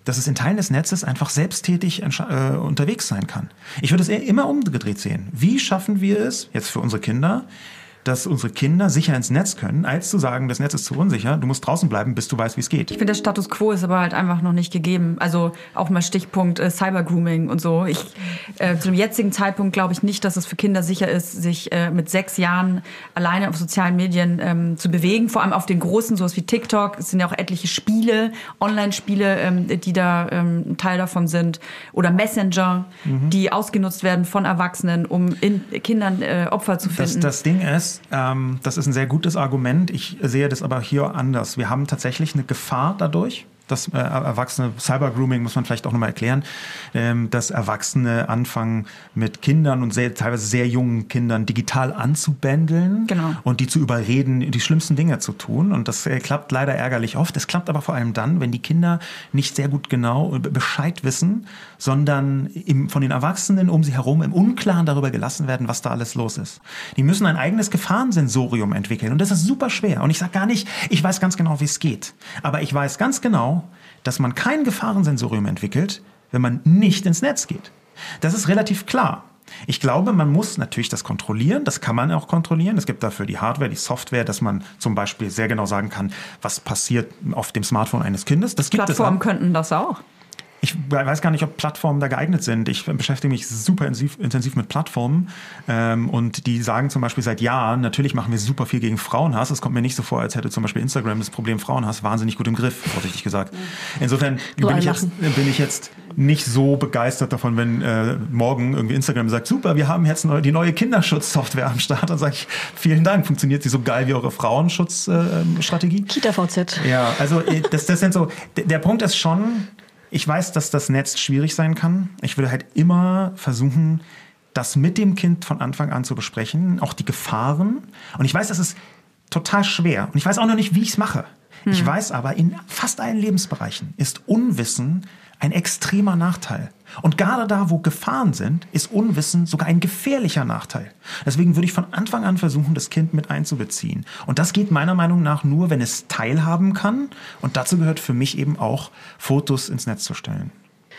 dass es in Teilen des Netzes einfach selbsttätig äh, unterwegs sein kann. Ich würde es eher immer umgedreht sehen. Wie schaffen wir es jetzt für unsere Kinder, dass unsere Kinder sicher ins Netz können, als zu sagen, das Netz ist zu unsicher, du musst draußen bleiben, bis du weißt, wie es geht. Ich finde, der Status quo ist aber halt einfach noch nicht gegeben. Also auch mal Stichpunkt äh, Cybergrooming und so. Ich, äh, zu dem jetzigen Zeitpunkt glaube ich nicht, dass es für Kinder sicher ist, sich äh, mit sechs Jahren alleine auf sozialen Medien ähm, zu bewegen. Vor allem auf den großen, sowas wie TikTok. Es sind ja auch etliche Spiele, Online-Spiele, ähm, die da ähm, ein Teil davon sind. Oder Messenger, die ausgenutzt werden von Erwachsenen, um in Kindern äh, Opfer zu Das, finden. das Ding ist, ähm, das ist ein sehr gutes Argument. Ich sehe das aber hier anders. Wir haben tatsächlich eine Gefahr dadurch, dass äh, Erwachsene, Cybergrooming muss man vielleicht auch nochmal erklären, ähm, dass Erwachsene anfangen mit Kindern und sehr, teilweise sehr jungen Kindern digital anzubändeln Genau. und die zu überreden, die schlimmsten Dinge zu tun. Und das äh, klappt leider ärgerlich oft. Es klappt aber vor allem dann, wenn die Kinder nicht sehr gut genau be- Bescheid wissen, sondern im, von den Erwachsenen um sie herum im Unklaren darüber gelassen werden, was da alles los ist. Die müssen ein eigenes Gefahrensensorium entwickeln. Und das ist super schwer. Und ich sage gar nicht, ich weiß ganz genau, wie es geht. Aber ich weiß ganz genau, dass man kein Gefahrensensorium entwickelt, wenn man nicht ins Netz geht. Das ist relativ klar. Ich glaube, man muss natürlich das kontrollieren. Das kann man auch kontrollieren. Es gibt dafür die Hardware, die Software, dass man zum Beispiel sehr genau sagen kann, was passiert auf dem Smartphone eines Kindes. Das gibt Plattformen könnten das auch. Ich weiß gar nicht, ob Plattformen da geeignet sind. Ich beschäftige mich super intensiv, intensiv mit Plattformen ähm, und die sagen zum Beispiel seit Jahren, natürlich machen wir super viel gegen Frauenhass. Es kommt mir nicht so vor, als hätte zum Beispiel Instagram das Problem Frauenhass wahnsinnig gut im Griff, vorsichtig gesagt. Insofern So bin, ich jetzt, bin ich jetzt nicht so begeistert davon, wenn äh, morgen irgendwie Instagram sagt, super, wir haben jetzt die neue Kinderschutzsoftware am Start. Dann sage ich, vielen Dank, funktioniert sie so geil wie eure Frauenschutzstrategie? Äh? Kita VZ. Ja, also äh, das, das sind so, der Punkt ist schon, ich weiß, dass das Netz schwierig sein kann. Ich würde halt immer versuchen, das mit dem Kind von Anfang an zu besprechen, auch die Gefahren. Und ich weiß, das ist total schwer. Und ich weiß auch noch nicht, wie ich es mache. Ich weiß aber, in fast allen Lebensbereichen ist Unwissen ein extremer Nachteil. Und gerade da, wo Gefahren sind, ist Unwissen sogar ein gefährlicher Nachteil. Deswegen würde ich von Anfang an versuchen, das Kind mit einzubeziehen. Und das geht meiner Meinung nach nur, wenn es teilhaben kann. Und dazu gehört für mich eben auch, Fotos ins Netz zu stellen.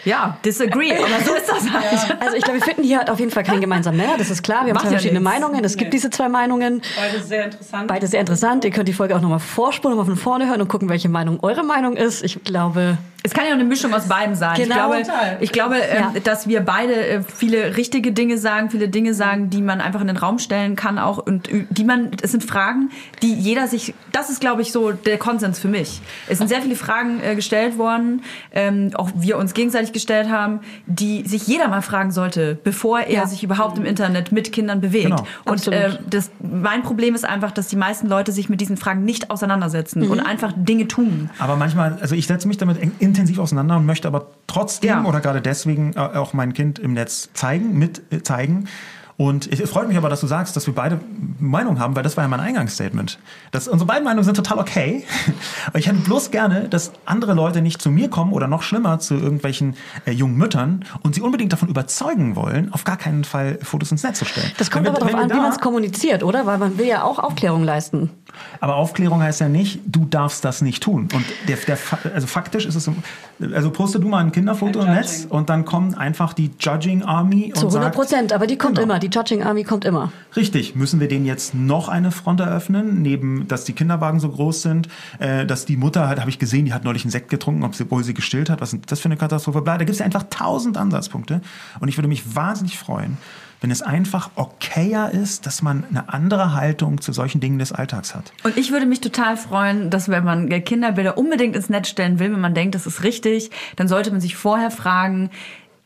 Ja, disagree, aber so ist das halt. Also ich glaube, wir finden hier halt auf jeden Fall keinen gemeinsamen Nenner, das ist klar. Wir haben Macht zwei ja verschiedene nichts. Meinungen. Es gibt diese zwei Meinungen. Beide sehr interessant. Beide sehr interessant. Ihr könnt die Folge auch nochmal vorspulen, nochmal von vorne hören und gucken, welche Meinung eure Meinung ist. Ich glaube, Es kann ja auch eine Mischung aus beidem sein. Genau. ich glaube, ich glaube ähm, Ja. dass wir beide äh, viele richtige Dinge sagen, viele Dinge sagen, die man einfach in den Raum stellen kann auch und die man, es sind Fragen, die jeder sich, das ist glaube ich so der Konsens für mich. Es sind sehr viele Fragen äh, gestellt worden, ähm, auch wir uns gegenseitig gestellt haben, die sich jeder mal fragen sollte, bevor er Ja. sich überhaupt im Internet mit Kindern bewegt. Genau. Und äh, das, mein Problem ist einfach, dass die meisten Leute sich mit diesen Fragen nicht auseinandersetzen und einfach Dinge tun. Aber manchmal, also ich setze mich damit eng- intensiv auseinander und möchte aber trotzdem Ja. oder gerade deswegen äh, auch mein Kind im Netz zeigen, mit äh, zeigen. Und es freut mich aber, dass du sagst, dass wir beide Meinung haben, weil das war ja mein Eingangsstatement. Das, unsere beiden Meinungen sind total okay. Aber ich hätte bloß gerne, dass andere Leute nicht zu mir kommen oder noch schlimmer zu irgendwelchen äh, jungen Müttern und sie unbedingt davon überzeugen wollen, auf gar keinen Fall Fotos ins Netz zu stellen. das kommt wir- aber darauf an, wie da- man es kommuniziert, oder? Weil man will ja auch Aufklärung leisten. aber Aufklärung heißt ja nicht, du darfst das nicht tun. Und der, der, also faktisch ist es so, also poste du mal ein Kinderfoto im Netz und dann kommt einfach die Judging Army Zu und 100 sagt, Prozent, aber die kommt Genau. immer. Die Judging Army kommt immer. Richtig, müssen wir denen jetzt noch eine Front eröffnen, neben, dass die Kinderwagen so groß sind, äh, dass die Mutter hat, habe ich gesehen, die hat neulich einen Sekt getrunken, ob sie, obwohl sie gestillt hat, was ist das für eine Katastrophe? Bla, Da gibt es ja einfach tausend Ansatzpunkte und ich würde mich wahnsinnig freuen, wenn es einfach okayer ist, dass man eine andere Haltung zu solchen Dingen des Alltags hat. Und ich würde mich total freuen, dass wenn man Kinderbilder unbedingt ins Netz stellen will, wenn man denkt, das ist richtig, dann sollte man sich vorher fragen,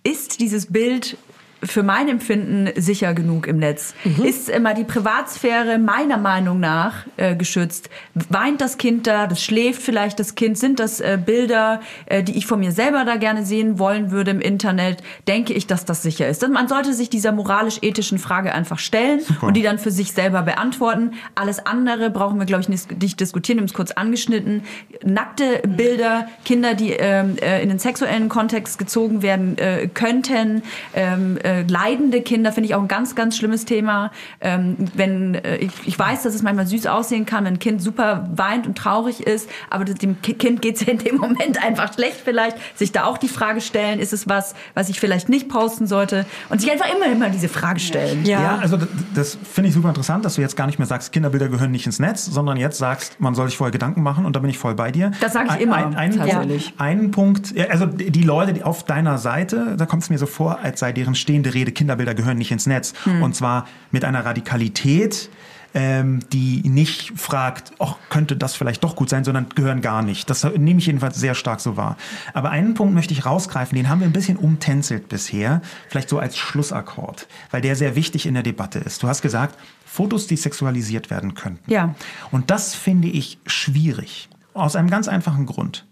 ist dieses Bild für mein Empfinden sicher genug im Netz? Ist immer die Privatsphäre meiner Meinung nach äh, geschützt? Weint das Kind da? Das schläft vielleicht das Kind? Sind das äh, Bilder, äh, die ich von mir selber da gerne sehen wollen würde im Internet? Denke ich, dass das sicher ist? Man sollte sich dieser moralisch-ethischen Frage einfach stellen und die dann für sich selber beantworten. Alles andere brauchen wir, glaube ich, nicht, diskutieren. Wir haben es kurz angeschnitten. Nackte Bilder, Kinder, die ähm, äh, in den sexuellen Kontext gezogen werden äh, könnten, ähm, äh, leidende Kinder finde ich auch ein ganz, ganz schlimmes Thema. Ähm, wenn äh, ich, ich weiß, dass es manchmal süß aussehen kann, wenn ein Kind super weint und traurig ist, aber dem Ki- Kind geht es in dem Moment einfach schlecht vielleicht. Sich da auch die Frage stellen, ist es was, was ich vielleicht nicht posten sollte? Und sich einfach immer, immer diese Frage stellen. Ja, also d- das finde ich super interessant, dass du jetzt gar nicht mehr sagst, Kinderbilder gehören nicht ins Netz, sondern jetzt sagst, man soll sich vorher Gedanken machen und da bin ich voll bei dir. Das sag ich Ein- immer, Ein, einen, tatsächlich. Punkt, einen Punkt, ja, also die Leute die auf deiner Seite, da kommt es mir so vor, als sei deren stehende Rede, Kinderbilder gehören nicht ins Netz. Hm. Und zwar mit einer Radikalität, ähm, die nicht fragt, ach, könnte das vielleicht doch gut sein, sondern gehören gar nicht. Das nehme ich jedenfalls sehr stark so wahr. Aber einen Punkt möchte ich rausgreifen, den haben wir ein bisschen umtänzelt bisher, vielleicht so als Schlussakkord, weil der sehr wichtig in der Debatte ist. Du hast gesagt, Fotos, die sexualisiert werden könnten. Ja. Und das finde ich schwierig. Aus einem ganz einfachen Grund.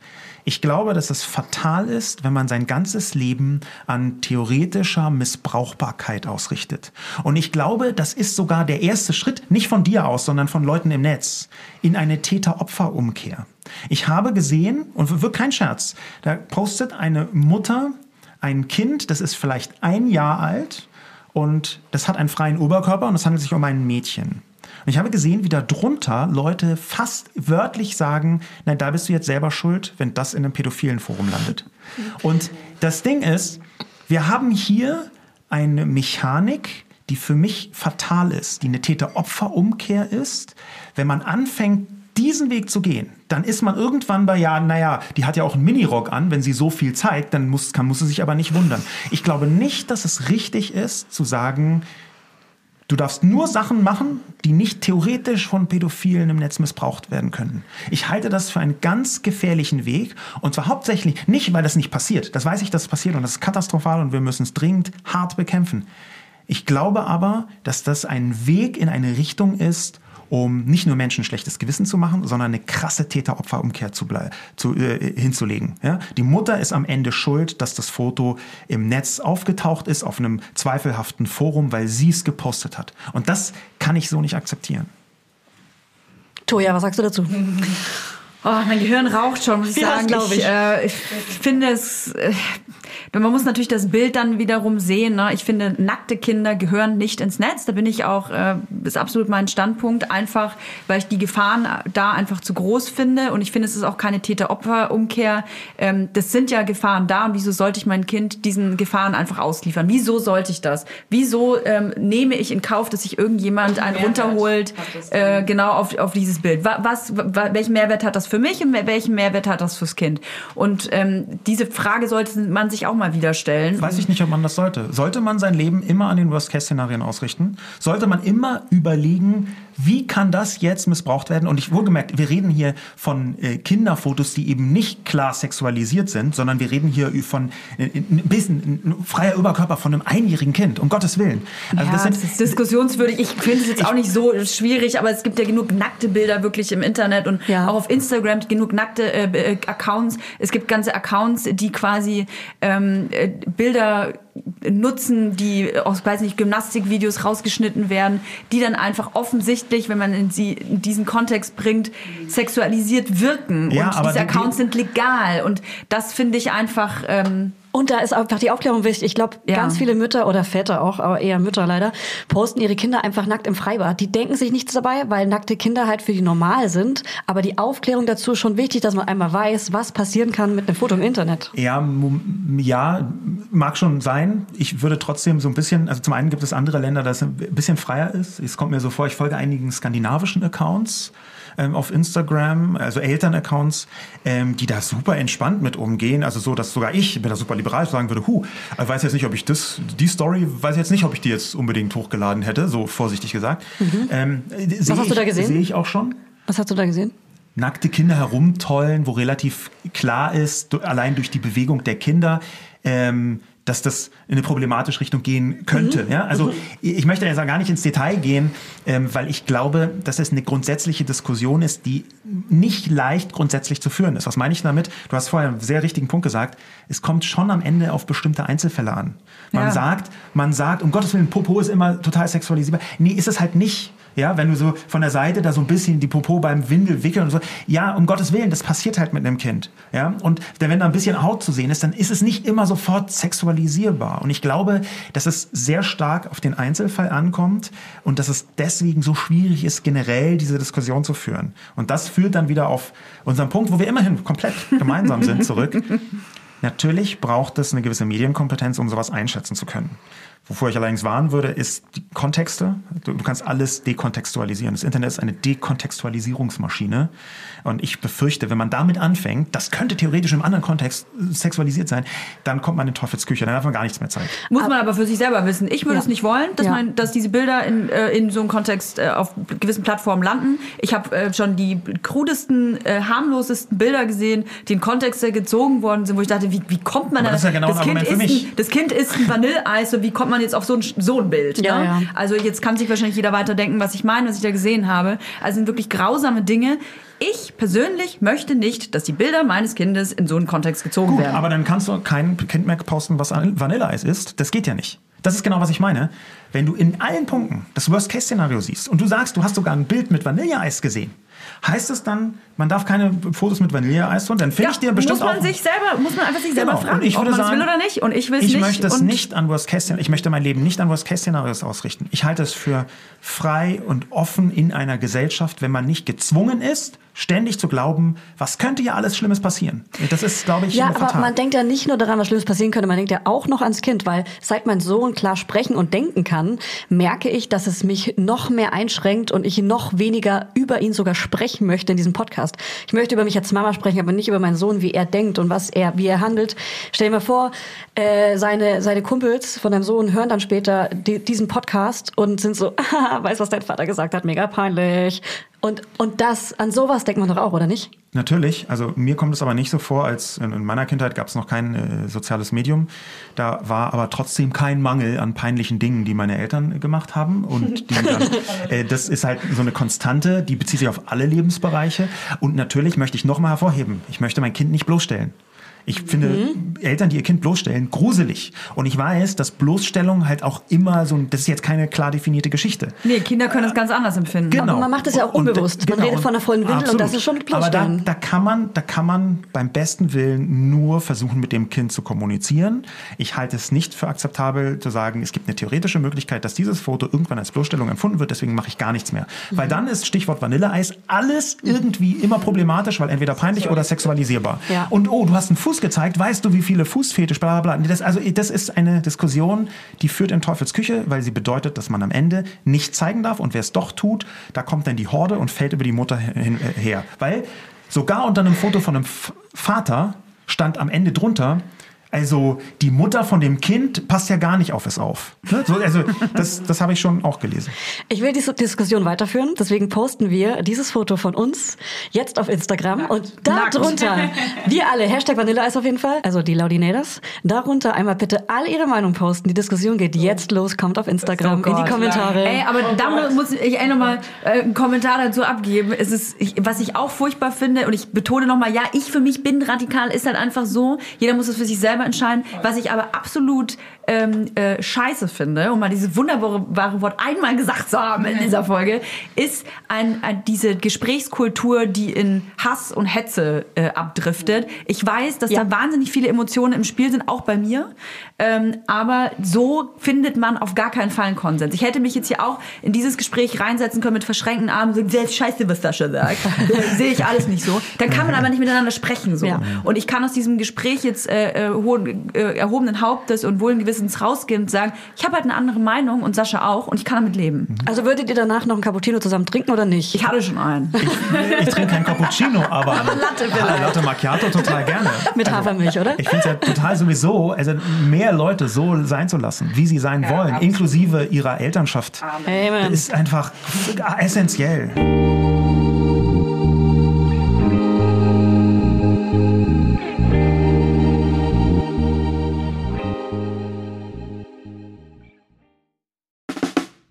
Ich glaube, dass es fatal ist, wenn man sein ganzes Leben an theoretischer Missbrauchbarkeit ausrichtet. Und ich glaube, das ist sogar der erste Schritt, nicht von dir aus, sondern von Leuten im Netz, in eine Täter-Opfer-Umkehr. Ich habe gesehen, und wird kein Scherz, da postet eine Mutter ein Kind, das ist vielleicht ein Jahr alt und das hat einen freien Oberkörper und es handelt sich um ein Mädchen. Und ich habe gesehen, wie da drunter Leute fast wörtlich sagen, nein, da bist du jetzt selber schuld, wenn das in einem pädophilen Forum landet. Und das Ding ist, wir haben hier eine Mechanik, die für mich fatal ist, die eine Täter-Opfer-Umkehr ist, wenn man anfängt, diesen Weg zu gehen, dann ist man irgendwann bei, ja, naja, die hat ja auch einen Minirock an, wenn sie so viel zeigt, dann muss, kann, muss sie sich aber nicht wundern. Ich glaube nicht, dass es richtig ist, zu sagen, Du darfst nur Sachen machen, die nicht theoretisch von Pädophilen im Netz missbraucht werden können. Ich halte das für einen ganz gefährlichen Weg. Und zwar hauptsächlich nicht, weil das nicht passiert. Das weiß ich, dass es passiert und das ist katastrophal und wir müssen es dringend hart bekämpfen. Ich glaube aber, dass das ein Weg in eine Richtung ist, um nicht nur Menschen schlechtes Gewissen zu machen, sondern eine krasse Täter-Opfer-Umkehr zu, äh, hinzulegen. Ja? Die Mutter ist am Ende schuld, dass das Foto im Netz aufgetaucht ist, auf einem zweifelhaften Forum, weil sie es gepostet hat. Und das kann ich so nicht akzeptieren. Toja, was sagst du dazu? Oh, mein Gehirn raucht schon, muss ich Ja, sagen. ich. Ich, äh, ich finde es. Äh, man muss natürlich das Bild dann wiederum sehen. Ne? Ich finde, nackte Kinder gehören nicht ins Netz. Da bin ich auch, äh, ist absolut mein Standpunkt. Einfach, weil ich die Gefahren da einfach zu groß finde. Und ich finde, es ist auch keine Täter-Opfer-Umkehr. Ähm, das sind ja Gefahren da. Und wieso sollte ich mein Kind diesen Gefahren einfach ausliefern? Wieso sollte ich das? Wieso ähm, nehme ich in Kauf, dass sich irgendjemand einen runterholt, äh, genau auf, auf dieses Bild? Wa- Was, wa- welchen Mehrwert hat das für mich und welchen Mehrwert hat das fürs Kind? Und ähm, diese Frage sollte man sich auch mal wieder stellen. Weiß ich nicht, ob man das sollte. Sollte man sein Leben immer an den Worst-Case-Szenarien ausrichten? Sollte man immer überlegen, wie kann das jetzt missbraucht werden? Und ich wohlgemerkt, wir reden hier von äh, Kinderfotos, die eben nicht klar sexualisiert sind, sondern wir reden hier von äh, ein bisschen ein freier Überkörper von einem einjährigen Kind, um Gottes Willen. Also ja, das das, sind, ist diskussionswürdig. Ich finde es jetzt auch nicht so schwierig, aber es gibt ja genug nackte Bilder wirklich im Internet und Ja. auch auf Instagram genug nackte äh, äh, Accounts. Es gibt ganze Accounts, die quasi ähm, äh, Bilder nutzen, die aus, weiß nicht, Gymnastikvideos rausgeschnitten werden, die dann einfach offensichtlich, wenn man in sie in diesen Kontext bringt, sexualisiert wirken. Ja, und diese die- die- Accounts sind legal. Und das finde ich einfach. Ähm, Und da ist einfach die Aufklärung wichtig. Ich glaube, Ja. ganz viele Mütter oder Väter auch, aber eher Mütter leider, posten ihre Kinder einfach nackt im Freibad. Die denken sich nichts dabei, weil nackte Kinder halt für die normal sind. Aber die Aufklärung dazu ist schon wichtig, dass man einmal weiß, was passieren kann mit einem Foto im Internet. Ja, ja, mag schon sein. Ich würde trotzdem so ein bisschen, also zum einen gibt es andere Länder, das ein bisschen freier ist. Es kommt mir so vor, ich folge einigen skandinavischen Accounts ähm, auf Instagram, also Eltern-Accounts, ähm, die da super entspannt mit umgehen. Also so, dass sogar ich, bin da super liberal, sagen würde, hu, ich weiß jetzt nicht, ob ich das, die Story, weiß jetzt nicht, ob ich die jetzt unbedingt hochgeladen hätte, so vorsichtig gesagt. Ähm, Was hast du da gesehen? Sehe ich auch schon Was hast du da gesehen? nackte Kinder herumtollen, wo relativ klar ist, allein durch die Bewegung der Kinder, ähm, dass das in eine problematische Richtung gehen könnte. Ja? Also ich möchte jetzt gar nicht ins Detail gehen, ähm, weil ich glaube, dass es eine grundsätzliche Diskussion ist, die nicht leicht grundsätzlich zu führen ist. Was meine ich damit? Du hast vorher einen sehr richtigen Punkt gesagt. Es kommt schon am Ende auf bestimmte Einzelfälle an. Man Ja. sagt, man sagt, um Gottes Willen, Popo ist immer total sexualisierbar. Nee, ist es halt nicht. Ja, wenn du so von der Seite da so ein bisschen die Popo beim Windel wickeln und so. Ja, um Gottes Willen, das passiert halt mit einem Kind. Ja, und wenn da ein bisschen Haut zu sehen ist, dann ist es nicht immer sofort sexualisierbar. Und ich glaube, dass es sehr stark auf den Einzelfall ankommt und dass es deswegen so schwierig ist, generell diese Diskussion zu führen. Und das führt dann wieder auf unseren Punkt, wo wir immerhin komplett gemeinsam sind, zurück. Natürlich braucht es eine gewisse Medienkompetenz, um sowas einschätzen zu können. Wovor ich allerdings warnen würde, ist die Kontexte. Du, du kannst alles dekontextualisieren. Das Internet ist eine Dekontextualisierungsmaschine. Und ich befürchte, wenn man damit anfängt, das könnte theoretisch im anderen Kontext äh, sexualisiert sein, dann kommt man in Teufelsküche, dann darf man gar nichts mehr zeigen. Muss man aber für sich selber wissen. Ich würde Ja. es nicht wollen, dass, Ja. man, dass diese Bilder in, äh, in so einem Kontext äh, auf gewissen Plattformen landen. Ich habe äh, schon die krudesten, äh, harmlosesten Bilder gesehen, die in Kontexte gezogen worden sind, wo ich dachte, wie, wie kommt man da? das ist ja genau ein das, kind Argument für ist mich. ein, das Kind ist ein Vanilleeis, so wie kommt man jetzt auf so ein, so ein Bild? Ja, ne? ja. Also jetzt kann sich wahrscheinlich jeder weiterdenken, was ich meine, was ich da gesehen habe. Also sind wirklich grausame Dinge. Ich persönlich möchte nicht, dass die Bilder meines Kindes in so einen Kontext gezogen Gut, werden. aber dann kannst du kein Kind mehr posten, was Vanilleeis ist. Das geht ja nicht. Das ist genau, was ich meine. Wenn du in allen Punkten das Worst-Case-Szenario siehst und du sagst, du hast sogar ein Bild mit Vanilleeis gesehen, heißt es dann, man darf keine Fotos mit Vanilleeis tun? Dann finde ich dir bestimmt muss man auch... sich selber, muss man einfach sich selber Genau. fragen, ob man es will oder nicht. Und ich will es ich nicht. möchte es nicht an Worst Case Ich möchte mein Leben nicht an Worst Case Szenarios ausrichten. Ich halte es für frei und offen in einer Gesellschaft, wenn man nicht gezwungen ist, ständig zu glauben, was könnte ja alles Schlimmes passieren. Das ist, glaube ich, Ja, aber fatal. man denkt ja nicht nur daran, was Schlimmes passieren könnte, man denkt ja auch noch ans Kind, weil seit mein Sohn klar sprechen und denken kann, merke ich, dass es mich noch mehr einschränkt und ich noch weniger über ihn sogar sprechen möchte in diesem Podcast. Ich möchte über mich als Mama sprechen, aber nicht über meinen Sohn, wie er denkt und was er, wie er handelt. Stell dir mal vor, äh, seine, seine Kumpels von deinem Sohn hören dann später die, diesen Podcast und sind so, ah, weiß, was dein Vater gesagt hat, mega peinlich. Und, und das, an sowas denkt man doch auch, oder nicht? Natürlich, also mir kommt es aber nicht so vor, als in, in meiner Kindheit gab es noch kein äh, soziales Medium. Da war aber trotzdem kein Mangel an peinlichen Dingen, die meine Eltern äh, gemacht haben. Und dann, äh, das ist halt so eine Konstante, die bezieht sich auf alle Lebensbereiche. Und natürlich möchte ich nochmal hervorheben, ich möchte mein Kind nicht bloßstellen. Ich finde Eltern, die ihr Kind bloßstellen, gruselig. Und ich weiß, dass Bloßstellung halt auch immer so, ein- das ist jetzt keine klar definierte Geschichte. Nee, Kinder können es ganz anders empfinden. Genau. Aber man macht es ja auch Und- unbewusst. Man redet von einer vollen Windel und das ist schon Aber da, bloßstellen. da kann man, da kann man beim besten Willen nur versuchen, mit dem Kind zu kommunizieren. Ich halte es nicht für akzeptabel zu sagen, es gibt eine theoretische Möglichkeit, dass dieses Foto irgendwann als Bloßstellung empfunden wird, deswegen mache ich gar nichts mehr. Weil Mhm. dann ist Stichwort Vanilleeis alles irgendwie immer problematisch, weil entweder peinlich oder sexualisierbar. Ja. Und oh, du hast einen Fuß gezeigt, weißt du, wie viele Fußfetisch, bla bla bla. Das, also das ist eine Diskussion, die führt in Teufels Küche, weil sie bedeutet, dass man am Ende nicht zeigen darf und wer es doch tut, da kommt dann die Horde und fällt über die Mutter hin, äh, her. Weil sogar unter einem Foto von einem Vater stand am Ende drunter, also die Mutter von dem Kind passt ja gar nicht auf es auf. Ne? So, also das, das habe ich schon auch gelesen. Ich will diese Diskussion weiterführen, deswegen posten wir dieses Foto von uns jetzt auf Instagram und darunter, wir alle, Hashtag Vanilleeis auf jeden Fall, also die Laudinators, darunter einmal bitte alle ihre Meinung posten. Die Diskussion geht jetzt los, kommt auf Instagram, in die Kommentare. Ey, aber da muss ich ey, nochmal äh, einen Kommentar dazu abgeben. Es ist, ich, was ich auch furchtbar finde, und ich betone nochmal, ja, ich für mich bin radikal, ist halt einfach so, jeder muss es für sich selber entscheiden. Was ich aber absolut ähm, äh, scheiße finde, um mal dieses wunderbare Wort einmal gesagt zu haben in dieser Folge, ist ein, ein, diese Gesprächskultur, die in Hass und Hetze äh, abdriftet. Ich weiß, dass Ja. da wahnsinnig viele Emotionen im Spiel sind, auch bei mir. Ähm, aber so findet man auf gar keinen Fall einen Konsens. Ich hätte mich jetzt hier auch in dieses Gespräch reinsetzen können mit verschränkten Armen und sagen, sehr scheiße, was Sascha sagt. Äh, Sehe ich alles nicht so. Dann kann man aber nicht miteinander sprechen. So. Ja. Und ich kann aus diesem Gespräch jetzt äh, hohen, äh, erhobenen Hauptes und wohlen Gewissens rausgehen und sagen, ich habe halt eine andere Meinung und Sascha auch und ich kann damit leben. Also würdet ihr danach noch einen Cappuccino zusammen trinken oder nicht? Ich hatte schon einen. Ich trinke kein Cappuccino, aber Latte, Latte Macchiato total gerne. Mit Hafermilch, oder? Ich finde es ja total sowieso, also mehr Leute so sein zu lassen, wie sie sein wollen, inklusive ihrer Elternschaft, Amen. ist einfach essentiell.